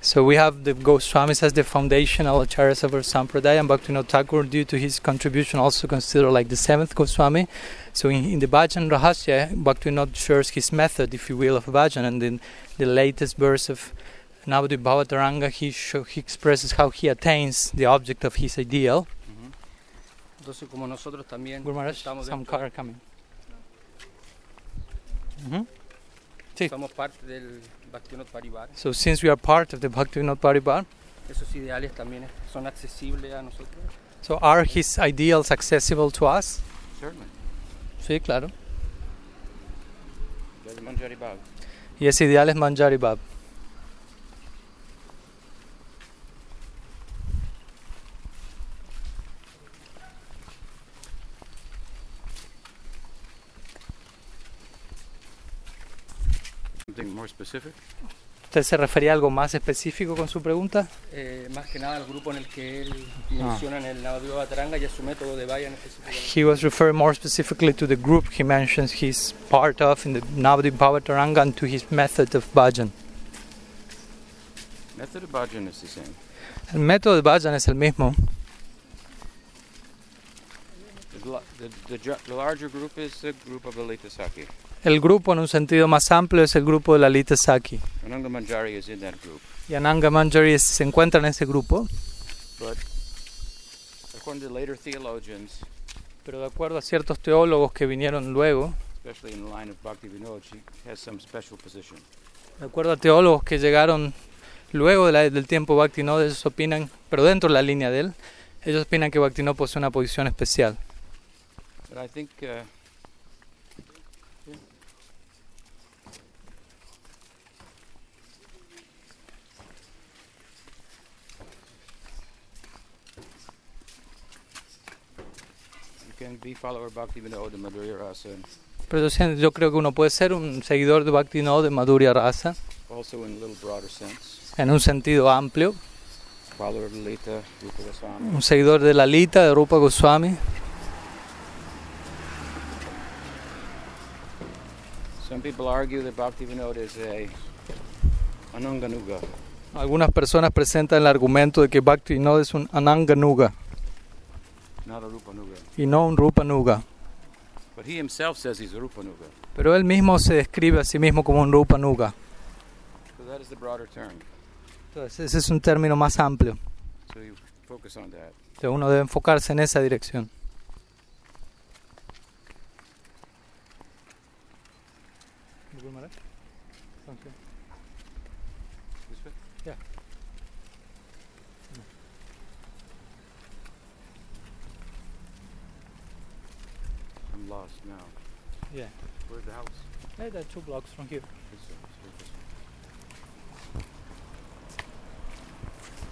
Speaker 2: So we have the Goswamis as the foundational acharyas of our Sampradaya, and Bhaktivinoda Thakur, due to his contribution, also considered like the seventh Goswami. So in, in the Bhajan Rahasya, Bhaktivinoda shares his method, if you will, of Bhajan, and in the latest verse of Navadvip Bhavataranga, he, show, he expresses how he attains the object of his ideal.
Speaker 5: Entonces, como nosotros también
Speaker 2: Guru Maharaj,
Speaker 5: estamos,
Speaker 2: some
Speaker 5: dentro-
Speaker 2: car coming. Mhm. Sí.
Speaker 5: somos parte del Bhaktivinoda Parivar,
Speaker 2: So since we are part of the Bhaktivinoda Paribar,
Speaker 5: esos ideales también son accesibles a nosotros.
Speaker 2: so are his ideals accessible to us?
Speaker 1: Certainly.
Speaker 2: Sí, claro.
Speaker 1: Jai Manjari Bhav.
Speaker 2: Y ese ideal es Manjari Bab. ¿Usted se refería a algo más específico con su pregunta?
Speaker 5: Eh, más que nada al grupo en el que él
Speaker 2: Ah.
Speaker 5: menciona en el Navadvipa Bataranga y a su método de específicamente.
Speaker 2: He was referring more specifically to the group he mentions he's part of in the Navadip Bhavataranga and to his method of bhajan.
Speaker 1: Method of bhajan is the same.
Speaker 2: El método de bhajan es el mismo.
Speaker 1: The, the, the, the larger group is the group of Lalita Saki.
Speaker 2: El grupo en un sentido más amplio es el grupo de la Lita Saki.
Speaker 1: Ananga Manjari is in that group.
Speaker 2: Y Ananga Manjari es- se encuentra en ese grupo,
Speaker 1: But according to later theologians,
Speaker 2: pero de acuerdo a ciertos teólogos que vinieron luego, de acuerdo a teólogos que llegaron luego de la- del tiempo Bhaktivinoda, ellos opinan, pero dentro de la línea de él, ellos opinan que Bhaktivinoda posee una posición especial.
Speaker 1: But I think uh, you can be follower Bhakti Vinod and Madhurya Rasa,
Speaker 2: Pero yo, creo que uno puede ser un seguidor de Bhaktivinoda de Madhurya Rasa,
Speaker 1: also in a little broader sense.
Speaker 2: en un sentido amplio, un seguidor de Lalita, de Rupa Goswami.
Speaker 1: Some people argue that Bhakti Vinod is a Ananganuga.
Speaker 2: Algunas personas presentan el argumento de que Bhaktivinoda es un Ananganuga. Y no un Rupanuga.
Speaker 1: But he himself says he's a Rupanuga.
Speaker 2: Pero él mismo se describe a sí mismo como un Rupanuga.
Speaker 1: So that is the broader term.
Speaker 2: Entonces ese es un término más amplio.
Speaker 1: So you focus on that.
Speaker 2: que uno debe enfocarse en esa dirección. Yeah, there are two blocks from here.
Speaker 1: This way, this way, this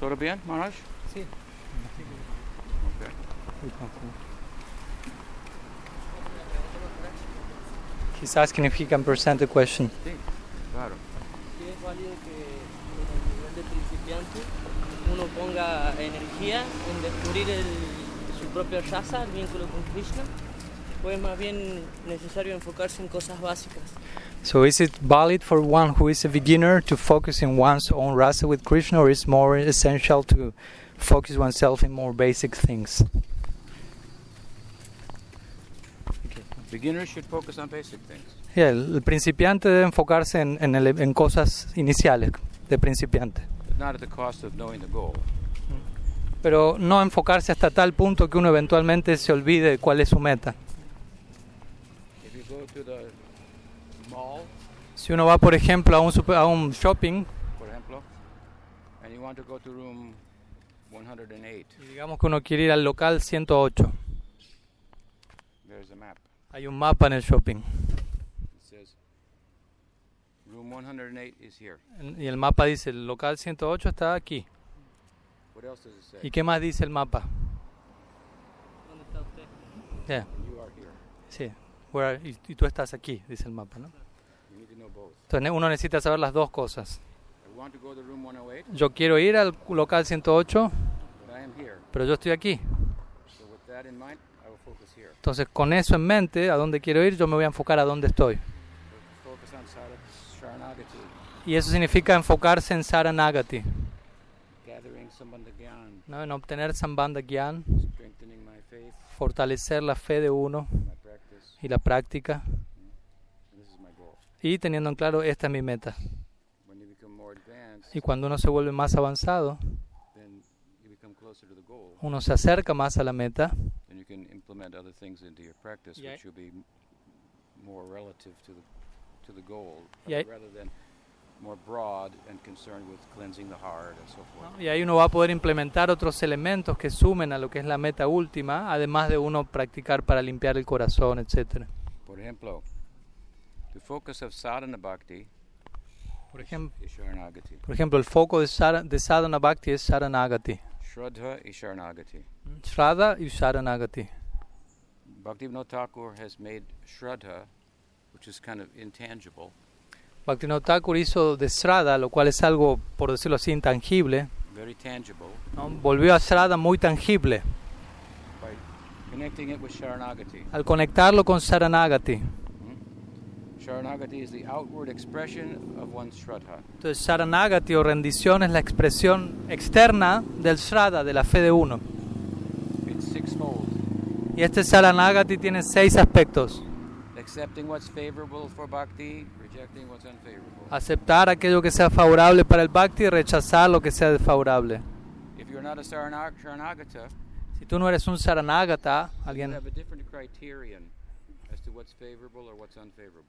Speaker 1: ¿Todo bien, Maharaj?
Speaker 2: Sí.
Speaker 1: Okay.
Speaker 2: He's asking if he can present a question.
Speaker 1: Sí, claro.
Speaker 6: Sí, es válido que en el nivel de principiante uno ponga energía en descubrir el- su propio rasa, el vínculo con Krishna, o es más bien necesario enfocarse en cosas básicas?
Speaker 2: So is it valid for one who is a beginner to focus in one's own rasa with Krishna, or is more essential to focus oneself in more basic things?
Speaker 1: Beginners should focus on basic things.
Speaker 2: Yeah, el, el principiante debe enfocarse en, en, el- en cosas iniciales de principiante,
Speaker 1: but not at the cost of knowing the goal.
Speaker 2: pero no enfocarse hasta tal punto que uno eventualmente se olvide de cuál es su meta.
Speaker 1: If you go to the mall,
Speaker 2: Si uno va, por ejemplo, a un, super- a un shopping
Speaker 1: and you want to go to room 108,
Speaker 2: y digamos que uno quiere ir al local 108,
Speaker 1: there's a map.
Speaker 2: hay un mapa en el shopping
Speaker 1: It says room 108 is here.
Speaker 2: y el mapa dice el local 108 está aquí.
Speaker 1: What else does it say?
Speaker 2: ¿Y qué más dice el mapa?
Speaker 6: ¿Dónde está usted?
Speaker 2: Yeah,
Speaker 1: You are here.
Speaker 2: sí. Where are- y, y tú estás aquí, dice el mapa, ¿no? Entonces uno necesita saber las dos cosas.
Speaker 1: 108,
Speaker 2: Yo quiero ir al local 108,
Speaker 1: but I am here.
Speaker 2: pero yo estoy aquí.
Speaker 1: So with that in mind, I will focus here.
Speaker 2: Entonces con eso en mente, a dónde quiero ir, yo me voy a enfocar a dónde estoy. Y eso significa enfocarse en Saranagati, ¿no? en obtener Sambandha Gyan, fortalecer la fe de uno y la práctica, y teniendo en claro, esta es mi meta. Y cuando uno se vuelve más avanzado, uno se acerca más a la meta,
Speaker 1: then you
Speaker 2: y ahí uno va a poder implementar otros elementos que sumen a lo que es la meta última, además de uno practicar para limpiar el corazón, etcétera.
Speaker 1: Por ejemplo, the focus of sadhana bhakti
Speaker 2: Por ejemplo, por ejemplo, el foco de, Sara- de sadhana bhakti es Saranagati.
Speaker 1: Shraddha is Sharanagati.
Speaker 2: Shraddha y.
Speaker 1: Bhaktivinoda Thakur has made Shraddha, which is kind of intangible,
Speaker 2: Bhaktivinoda Thakur hizo de Shraddha, lo cual es algo, por decirlo así, intangible,
Speaker 1: very tangible,
Speaker 2: ¿no? volvió a Shraddha muy tangible
Speaker 1: by connecting it with Sharanagati.
Speaker 2: al conectarlo con Saranagati.
Speaker 1: Sharanagati is the outward expression of one's Shraddha.
Speaker 2: Entonces, Saranagati o rendición es la expresión externa del Shraddha, de la fe de uno. Y este Saranagati tiene seis aspectos.
Speaker 1: Accepting what's favorable for bhakti.
Speaker 2: Aceptar aquello que sea favorable para el Bhakti y rechazar lo que sea desfavorable. Si tú no eres un Saranagata, alguien,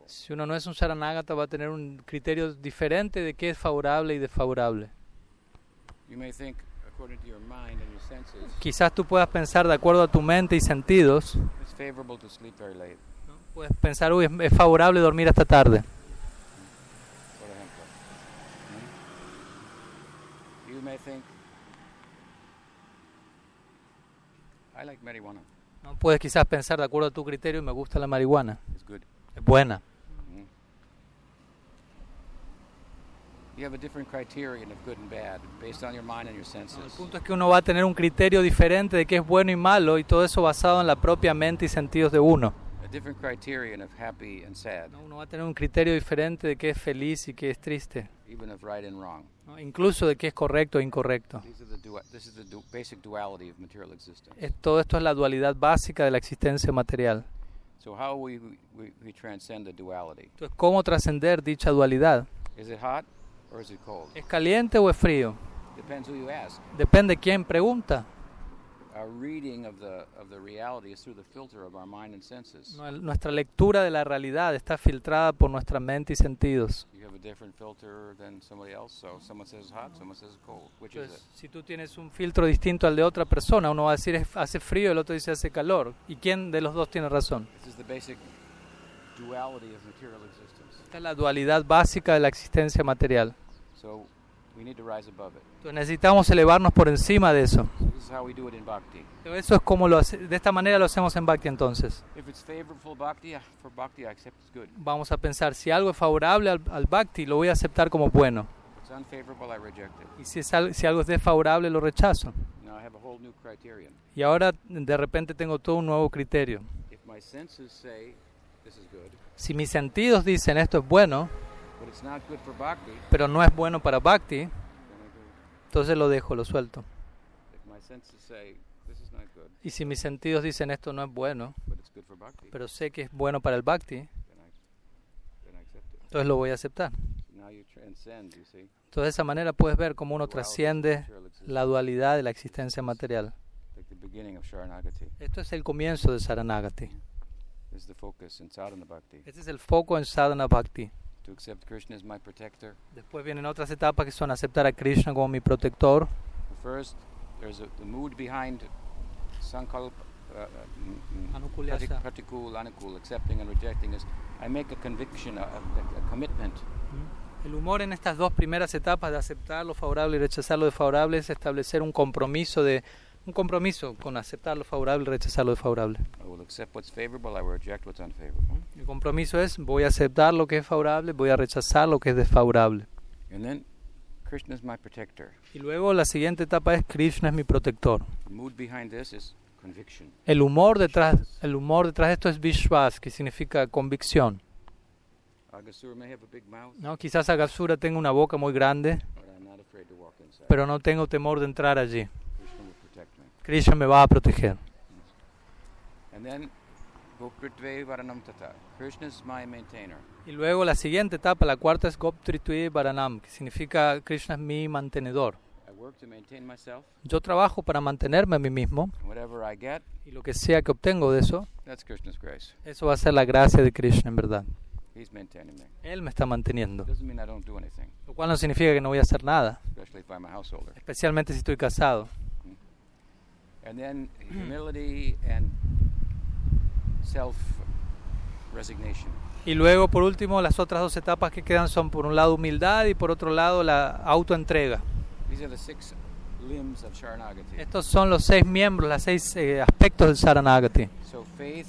Speaker 2: si uno no es un Saranagata va a tener un criterio diferente de qué es favorable y desfavorable.
Speaker 1: You may think, according to your mind and your senses,
Speaker 2: Quizás tú puedas pensar de acuerdo a tu mente y sentidos,
Speaker 1: it's favorable to sleep very late,
Speaker 2: puedes pensar, uy, es favorable dormir hasta tarde.
Speaker 1: por ejemplo. Hmm? You may think, I like marijuana.
Speaker 2: ¿no? Puedes quizás pensar de acuerdo a tu criterio, me gusta la marihuana,
Speaker 1: It's good.
Speaker 2: es buena.
Speaker 1: Hmm? You have a different criterion of good and bad based on your mind and your
Speaker 2: El
Speaker 1: senses.
Speaker 2: punto es que uno va a tener un criterio diferente de qué es bueno y malo y todo eso basado en la propia mente y sentidos de uno.
Speaker 1: A different criterion of happy and sad,
Speaker 2: ¿no? Uno va a tener un criterio diferente de qué es feliz y qué es triste,
Speaker 1: even of right and wrong.
Speaker 2: ¿no? incluso de qué es correcto e incorrecto.
Speaker 1: These are the dua- this is the du- basic duality of material existence.
Speaker 2: Es- todo esto es la dualidad básica de la existencia material.
Speaker 1: So how we, we, we transcend the duality?
Speaker 2: Entonces, ¿cómo trascender dicha dualidad?
Speaker 1: Is it hot or is it cold?
Speaker 2: ¿Es caliente o es frío?
Speaker 1: Depends who you ask.
Speaker 2: Depende quién pregunta. Nuestra lectura de la realidad está filtrada por nuestra mente y sentidos. Entonces, si tú tienes un filtro distinto al de otra persona, uno va a decir "Es- hace frío, el otro dice hace calor. ¿Y quién de los dos tiene razón? Esta es la dualidad básica de la existencia material.
Speaker 1: So we need to rise above it.
Speaker 2: Entonces necesitamos elevarnos por encima de eso.
Speaker 1: So this is how we do it in bhakti.
Speaker 2: Pero Eso es como lo hace- de esta manera lo hacemos en Bhakti entonces.
Speaker 1: If it's favorable bhakti, for bhakti I accept it's good.
Speaker 2: Vamos a pensar, si algo es favorable al, al Bhakti, lo voy a aceptar como bueno.
Speaker 1: If it's unfavorable, I reject it.
Speaker 2: Y si, es si algo es desfavorable, lo rechazo.
Speaker 1: Now I have a whole new criterion.
Speaker 2: Y ahora de repente tengo todo un nuevo criterio.
Speaker 1: If my my senses say this is good,
Speaker 2: Si mis sentidos dicen esto es bueno,
Speaker 1: but it's not good for bhakti,
Speaker 2: pero no es bueno para Bhakti, entonces lo dejo, lo suelto.
Speaker 1: If my senses say this is not good,
Speaker 2: Y si mis sentidos dicen esto no es bueno,
Speaker 1: but it's good for bhakti,
Speaker 2: pero sé que es bueno para el Bhakti, entonces lo voy a aceptar. Entonces de esa manera puedes ver cómo uno trasciende la dualidad de la existencia material. Esto es el comienzo de Saranagati. Este es el foco en Sadhana Bhakti.
Speaker 1: To accept Krishna as my protector.
Speaker 2: Después vienen otras etapas que son aceptar a Krishna como mi protector.
Speaker 1: First, there's a, the mood behind sankalp, uh, uh, pratik- pratikul, anukul, accepting and rejecting is I make a conviction, a, a, a commitment.
Speaker 2: El humor en estas dos primeras etapas de aceptar lo favorable y rechazar lo desfavorable es establecer un compromiso de un compromiso con aceptar lo favorable y rechazar lo desfavorable. El compromiso es voy a aceptar lo que es favorable, voy a rechazar lo que es desfavorable.
Speaker 1: And then, Krishna is my protector.
Speaker 2: Y luego la siguiente etapa es Krishna es mi protector. El humor detrás, el humor detrás de esto es Vishwas, que significa convicción.
Speaker 1: Agasura may have a big mouth,
Speaker 2: ¿no? Quizás Agasura tenga una boca muy grande, pero no tengo temor de entrar allí.
Speaker 1: Krishna will protect me.
Speaker 2: Krishna me va a proteger.
Speaker 1: And then, Gopritve Varanam Tata. Krishna is my maintainer.
Speaker 2: Y luego la siguiente etapa, la cuarta es Goptritui Varanam, que significa Krishna es mi mantenedor. Yo trabajo para mantenerme a mí mismo y lo que sea que obtengo de eso, eso va a ser la gracia de Krishna en verdad. Él me está manteniendo. Lo cual no significa que no voy a hacer nada, especialmente si estoy casado.
Speaker 1: And then humility and self resignation.
Speaker 2: Y luego, por último, las otras dos etapas que quedan son, por un lado, humildad y por otro lado, la autoentrega.
Speaker 1: These are the six limbs of Sharanagati.
Speaker 2: Estos son los seis miembros, los seis eh, aspectos del Saranagati.
Speaker 1: So faith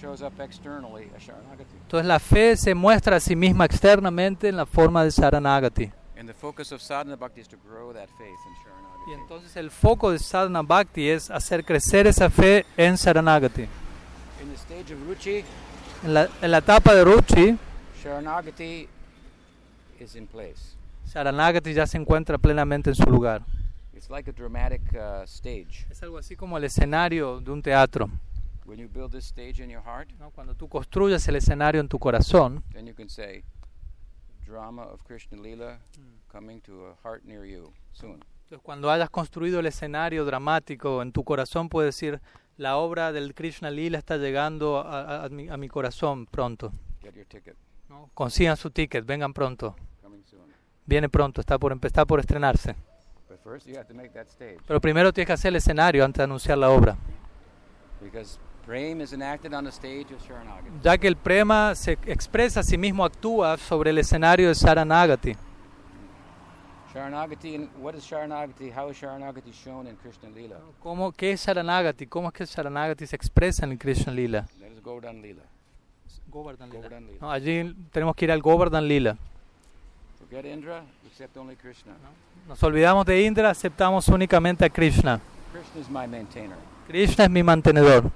Speaker 1: shows up externally Sharanagati.
Speaker 2: Entonces la fe se muestra a sí misma externamente en la forma de Saranagati.
Speaker 1: And the focus of sadhana bhakti is to grow that faith in Sharanagati.
Speaker 2: Y entonces el foco de Sadhana Bhakti es hacer crecer esa fe en Saranagati.
Speaker 1: In the stage of ruchi,
Speaker 2: En la, en la etapa de Ruchi,
Speaker 1: Sharanagati is in place.
Speaker 2: Saranagati ya se encuentra plenamente en su lugar.
Speaker 1: It's like a dramatic uh, stage.
Speaker 2: Es algo así como el escenario de un teatro.
Speaker 1: When you build this stage in your heart,
Speaker 2: ¿no? Cuando tú construyes el escenario en tu corazón,
Speaker 1: then you can say, drama of Krishna Lila coming to a heart near you soon.
Speaker 2: Entonces cuando hayas construido el escenario dramático en tu corazón, puedes decir, la obra del Krishna Lila está llegando a, a- a mi, a mi corazón pronto.
Speaker 1: Get your ticket.
Speaker 2: ¿no? Consigan su ticket, vengan pronto. Viene pronto, está por, está por estrenarse.
Speaker 1: But first, you have to make that stage.
Speaker 2: Pero primero tienes que hacer el escenario antes de anunciar la obra.
Speaker 1: Sharanagati.
Speaker 2: Ya que el prema se expresa a sí mismo, actúa sobre el escenario de Saranagati.
Speaker 1: Sharanagati, what is Sharanagati? How is Sharanagati shown in Krishna Lila?
Speaker 2: ¿Cómo, ¿Qué es Saranagati? ¿Cómo es que Saranagati se expresa en Krishna Lila?
Speaker 1: That is Govardhan Lila.
Speaker 2: Govardhan
Speaker 1: Govardhan Lila.
Speaker 2: No, allí tenemos que ir al Govardhan Lila.
Speaker 1: Forget Indra, accept only Krishna.
Speaker 2: Nos olvidamos de Indra, aceptamos únicamente a Krishna.
Speaker 1: Krishna is my maintainer,
Speaker 2: Krishna es mi mantenedor,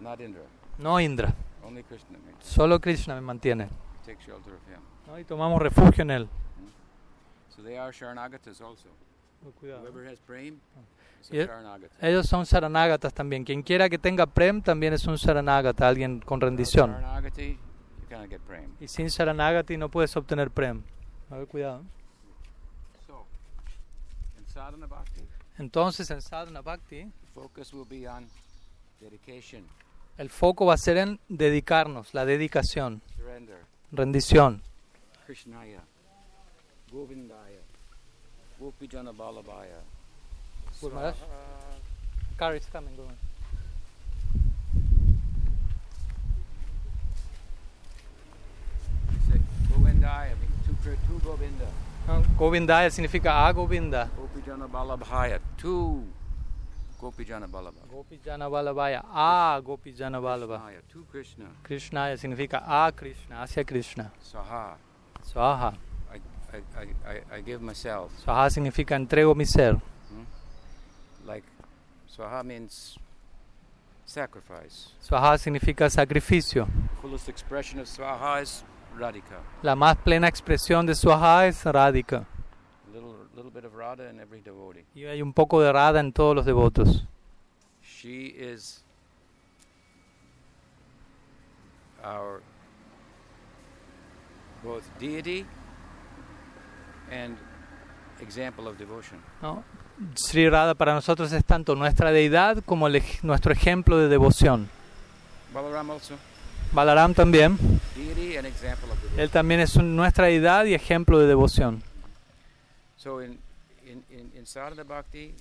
Speaker 1: not Indra.
Speaker 2: no Indra.
Speaker 1: Only Krishna
Speaker 2: Solo Krishna me mantiene.
Speaker 1: take shelter of him.
Speaker 2: ¿no? Y tomamos refugio en él.
Speaker 1: They are Sharanagatas also. Whoever has Prem is a. Sharanagata.
Speaker 2: Ellos son Saranagatas también. Quien quiera que tenga Prem también es un Saranagata, alguien con rendición.
Speaker 1: Sharanagati, you cannot get Prem.
Speaker 2: Y sin Saranagati no puedes obtener Prem. A ver, cuidado.
Speaker 1: So, in sadhana bhakti,
Speaker 2: Entonces en Sadhana Bhakti
Speaker 1: the focus will be on dedication,
Speaker 2: el foco va a ser en dedicarnos, la dedicación,
Speaker 1: surrender,
Speaker 2: rendición.
Speaker 1: Krishnaya, Govindaya, Gopijana Balabhaya.
Speaker 2: Good, Maharaj. Car is coming, on.
Speaker 1: Say, Govindaya, Govinda.
Speaker 2: Govindaya significa a Govinda.
Speaker 1: Gopijana Balabhaya, two Gopijana Balabhaya.
Speaker 2: Gopijana Balabhaya, a Gopijana Balabhaya.
Speaker 1: Two Krishna,
Speaker 2: Krishnaya significa a Krishna, hacia Krishna.
Speaker 1: Saha.
Speaker 2: Swaha.
Speaker 1: I, I, I, give myself.
Speaker 2: Swaha significa entrego mi ser.
Speaker 1: Like, Swaha means sacrifice.
Speaker 2: Swaha significa sacrificio.
Speaker 1: Fullest expression of Swaha is Radhika.
Speaker 2: La más plena expresión de Swaha es Radhika.
Speaker 1: A little, little bit of Radha in every devotee.
Speaker 2: Y hay un poco de Radha en todos los devotos.
Speaker 1: She is our both deity and example of devotion.
Speaker 2: ¿no? Sri Radha para nosotros es tanto nuestra deidad como el nuestro ejemplo de devoción.
Speaker 1: Balaram also,
Speaker 2: Balaram también.
Speaker 1: deity and example of devotion.
Speaker 2: Él también es un- nuestra deidad y ejemplo de devoción.
Speaker 1: So in, in, in, in sadhana bhakti,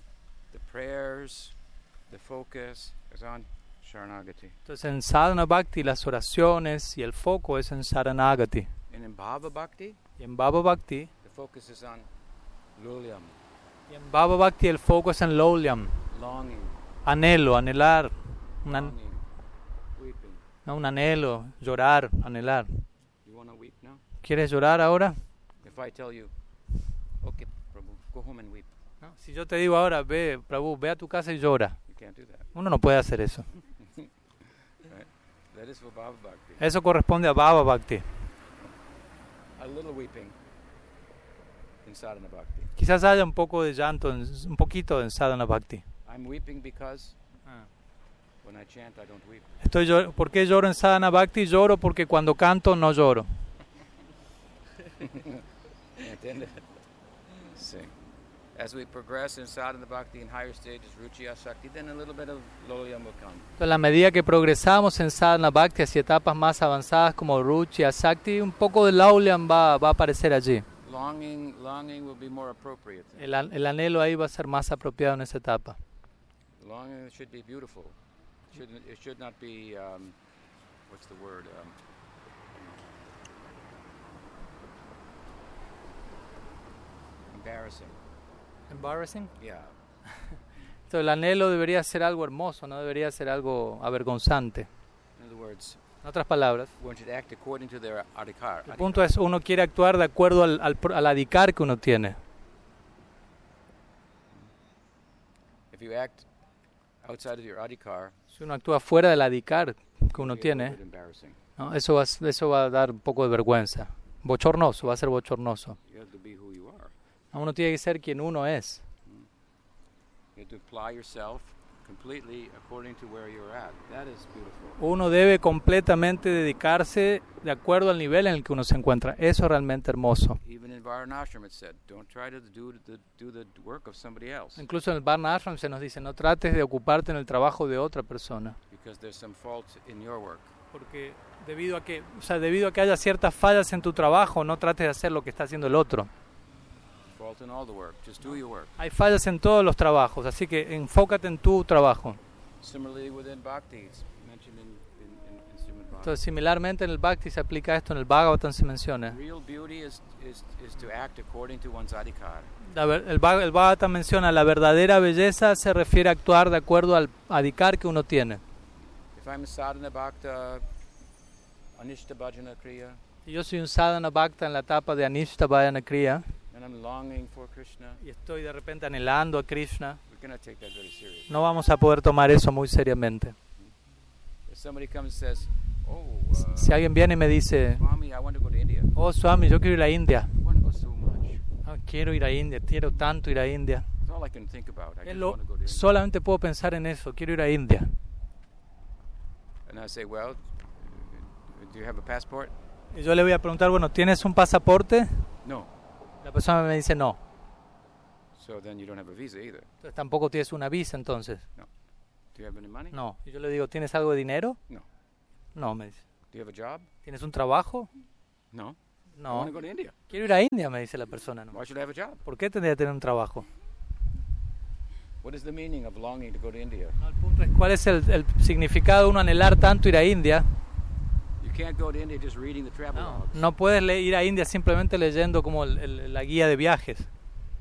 Speaker 1: the prayers, the focus is on Sharanagati.
Speaker 2: Entonces en Sadhana Bhakti las oraciones y el foco es en Saranagati.
Speaker 1: And in Bhava Bhakti,
Speaker 2: Y en Bhava Bhakti,
Speaker 1: the focus is on Lulyam,
Speaker 2: y en Bhava Bhakti el foco es en Lolyam,
Speaker 1: longing,
Speaker 2: anhelo, anhelar, un, an- no, un anhelo, llorar, anhelar.
Speaker 1: You weep now?
Speaker 2: ¿Quieres llorar ahora?
Speaker 1: If I tell you, okay, Prabhu, go home and weep,
Speaker 2: No, Si yo te digo ahora, ve, Prabhu, ve a tu casa y llora.
Speaker 1: you can't do that.
Speaker 2: Uno no puede hacer eso.
Speaker 1: That is for Bhava Bhakti.
Speaker 2: Eso corresponde a Bhava Bhakti.
Speaker 1: A little weeping in sadhana bhakti.
Speaker 2: Quizás haya un poco de llanto, un poquito en Sadhana Bhakti.
Speaker 1: I'm weeping because when I chant, I don't weep.
Speaker 2: Estoy llor- ¿Por qué lloro en Sadhana Bhakti? Lloro porque cuando canto no lloro.
Speaker 1: ¿Entiendes? Sí. As we progress in sadhana bhakti in higher stages, ruchi asakti, then a little bit of loyam will come.
Speaker 2: Entonces, a medida que progresamos en Sadhana Bhakti hacia etapas más avanzadas como Ruchi, Asakti, un poco de Lauliam va, va a aparecer allí.
Speaker 1: Longing, longing will be more appropriate.
Speaker 2: El, el anhelo ahí va a ser más apropiado en esa etapa.
Speaker 1: Longing should be beautiful. Should it should not be um, what's the word? Um, embarrassing.
Speaker 2: Embarrassing.
Speaker 1: Yeah.
Speaker 2: Entonces, el anhelo debería ser algo hermoso, no debería ser algo avergonzante.
Speaker 1: In other words,
Speaker 2: En otras palabras,
Speaker 1: adhikar.
Speaker 2: el punto es uno quiere actuar de acuerdo al, al, al adicar que uno tiene.
Speaker 1: Adhikar,
Speaker 2: Si uno actúa fuera del adicar que uno tiene. ¿no? eso, va, eso va a dar un poco de vergüenza. Bochornoso, va a ser bochornoso. Uno tiene que ser quien uno es. Uno debe completamente dedicarse de acuerdo al nivel en el que uno se encuentra. Eso es realmente hermoso.
Speaker 1: Even in Varanashram, it said, "Don't try to do the do the work of somebody else,
Speaker 2: Incluso en el Varna Ashram se nos dice, no trates de ocuparte en el trabajo de otra persona.
Speaker 1: because there's some fault in your work."
Speaker 2: Porque debido a que, o sea, debido a que haya ciertas fallas en tu trabajo, no trates de hacer lo que está haciendo el otro. Hay fallas en todos los trabajos, así que enfócate en tu trabajo.
Speaker 1: Similarly, within bhakti, it's mentioned in in, in, in Srimad Bhagavatam.
Speaker 2: Entonces, similarmente en el Bhakti se aplica esto, en el Bhagavatam se menciona.
Speaker 1: Real beauty is, is is to act according to one's adhikar.
Speaker 2: La ver- el, el Bhagavatam menciona la verdadera belleza se refiere a actuar de acuerdo al adicar que uno tiene.
Speaker 1: Bhajana
Speaker 2: Si yo soy un sadhana bhakta en la etapa de Anishta Vayana Kriya
Speaker 1: and I'm longing for Krishna,
Speaker 2: y estoy de repente anhelando a Krishna,
Speaker 1: take that very seriously.
Speaker 2: no vamos a poder tomar eso muy seriamente.
Speaker 1: If somebody comes and says, "Oh, uh,
Speaker 2: Si alguien viene y me dice,
Speaker 1: Swami, I want to go to India.
Speaker 2: oh Swami, yo quiero ir a India,
Speaker 1: I want to go so much.
Speaker 2: Ah, quiero ir a India, quiero tanto ir a India.
Speaker 1: It's all I can think about. I
Speaker 2: Es
Speaker 1: just
Speaker 2: lo-
Speaker 1: want to go to India.
Speaker 2: solamente puedo pensar en eso, quiero ir a India.
Speaker 1: And I say, well, do you have a passport?
Speaker 2: Y yo le voy a preguntar, bueno, ¿tienes un pasaporte?
Speaker 1: No.
Speaker 2: La persona me dice no.
Speaker 1: So then you don't have a visa either.
Speaker 2: Entonces tampoco tienes una visa entonces.
Speaker 1: Do you have any money?
Speaker 2: No. Y yo le digo, ¿tienes algo de dinero?
Speaker 1: No.
Speaker 2: No, me dice.
Speaker 1: Do you have a job?
Speaker 2: ¿Tienes un trabajo?
Speaker 1: No. I
Speaker 2: No.
Speaker 1: to go to India.
Speaker 2: Quiero ir a India, me dice la persona. ¿no?
Speaker 1: Why should I have a job?
Speaker 2: ¿Por qué tendría que tener un trabajo?
Speaker 1: What is the meaning of longing to go to India?
Speaker 2: No, el punto es cuál es el, el significado de uno anhelar tanto ir a India. No, puedes ir a India simplemente leyendo como el- el- la guía de viajes.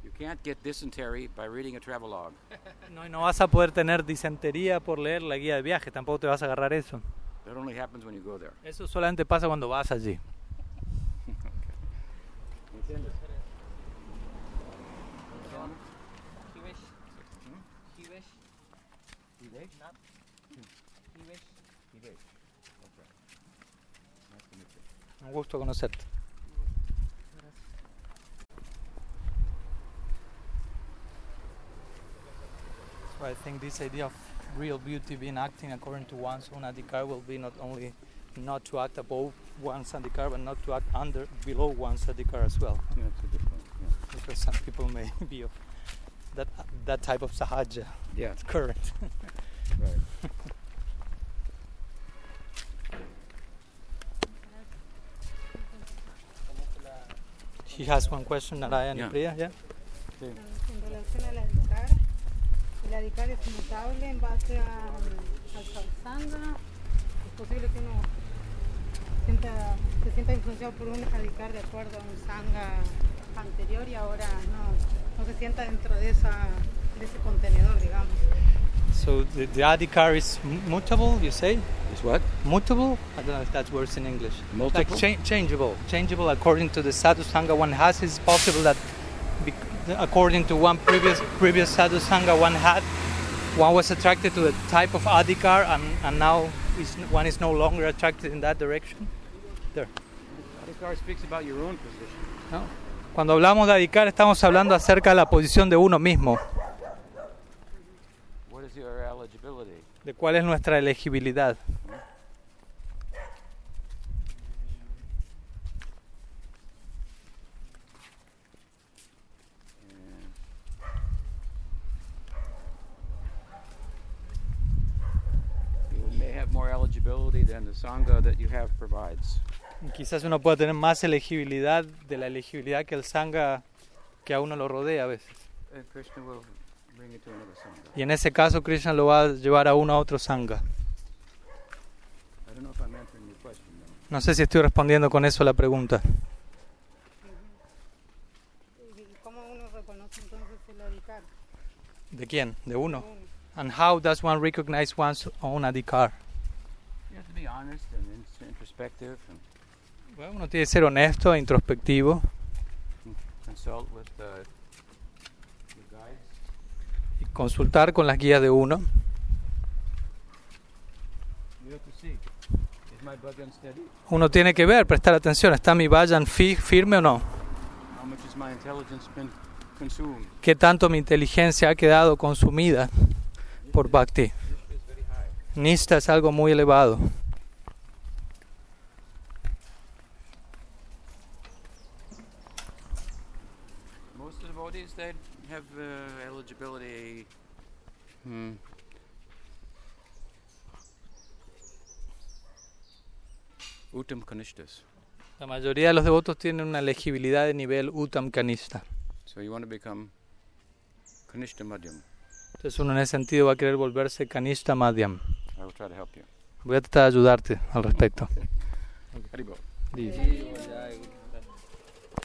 Speaker 1: You can't get dysentery by reading a travel log.
Speaker 2: No, no vas a poder tener disentería por leer la guía de viajes, tampoco te vas a agarrar eso. Eso solamente pasa cuando vas allí. Un gusto conocerte. So I think this idea of real beauty being acting according to one's own adhikar will be not only not to act above one's adhikar, but not to act under below one's adhikar as well.
Speaker 1: Yeah, that's a good point. Yeah.
Speaker 2: Because some people may be of that that type of sahaja
Speaker 1: Yeah,
Speaker 2: current.
Speaker 1: right.
Speaker 2: He has one question, Narayan
Speaker 1: Yeah.
Speaker 2: Priya, yeah?
Speaker 7: En relación a la adicar, el adicar es mutable en base a, al. Es posible que uno sienta, se sienta influenciado por un adicar de acuerdo a un sanga anterior y ahora no, no se sienta dentro de, esa, de ese contenedor, digamos.
Speaker 2: So the, the adhikar is mutable, you say?
Speaker 1: Is what?
Speaker 2: Mutable? I don't know if that works in English.
Speaker 1: Multiple?
Speaker 2: Like cha- changeable. Changeable according to the sadhu sangha one has. It's possible that bec- according to one previous previous sadhu sangha one had, one was attracted to a type of adhikar and, and now is, one is no longer attracted in that direction. There.
Speaker 1: Adhikar speaks about your own position.
Speaker 2: ¿no? Cuando hablamos de adhikar estamos hablando acerca de la posición de uno mismo, de cuál es nuestra elegibilidad. Quizás uno pueda tener más elegibilidad de la elegibilidad que el sangha que a uno lo rodea a veces. Y en ese caso Krishna lo va a llevar a uno a otro sangha.
Speaker 1: I don't know if I'm answering your question. though.
Speaker 2: No sé si estoy respondiendo con eso a la pregunta.
Speaker 7: ¿Y cómo uno reconoce entonces el adicar?
Speaker 2: ¿De quién? ¿De uno? And how does one recognize one's own adhikar?
Speaker 1: You have to be honest and in- introspective and
Speaker 2: Bueno, uno tiene que ser honesto e introspectivo
Speaker 1: consult with
Speaker 2: y consultar con las guías de uno. Uno tiene que ver, prestar atención, ¿está mi vayan fi- firme o no? ¿Qué tanto mi inteligencia ha quedado consumida por bhakti? Nista es algo muy elevado.
Speaker 1: Most of the devotees that have uh, eligibility. Hmm. Uttam Kanishtas.
Speaker 2: La mayoría de los devotos tienen una elegibilidad de nivel Uttam Kanista.
Speaker 1: So you want to become Kanishta Madhyam.
Speaker 2: Entonces uno en ese sentido va a querer volverse Kanista Madhyam.
Speaker 1: I will try to help you.
Speaker 2: Voy a tratar de ayudarte al respecto.
Speaker 6: Sí, ya,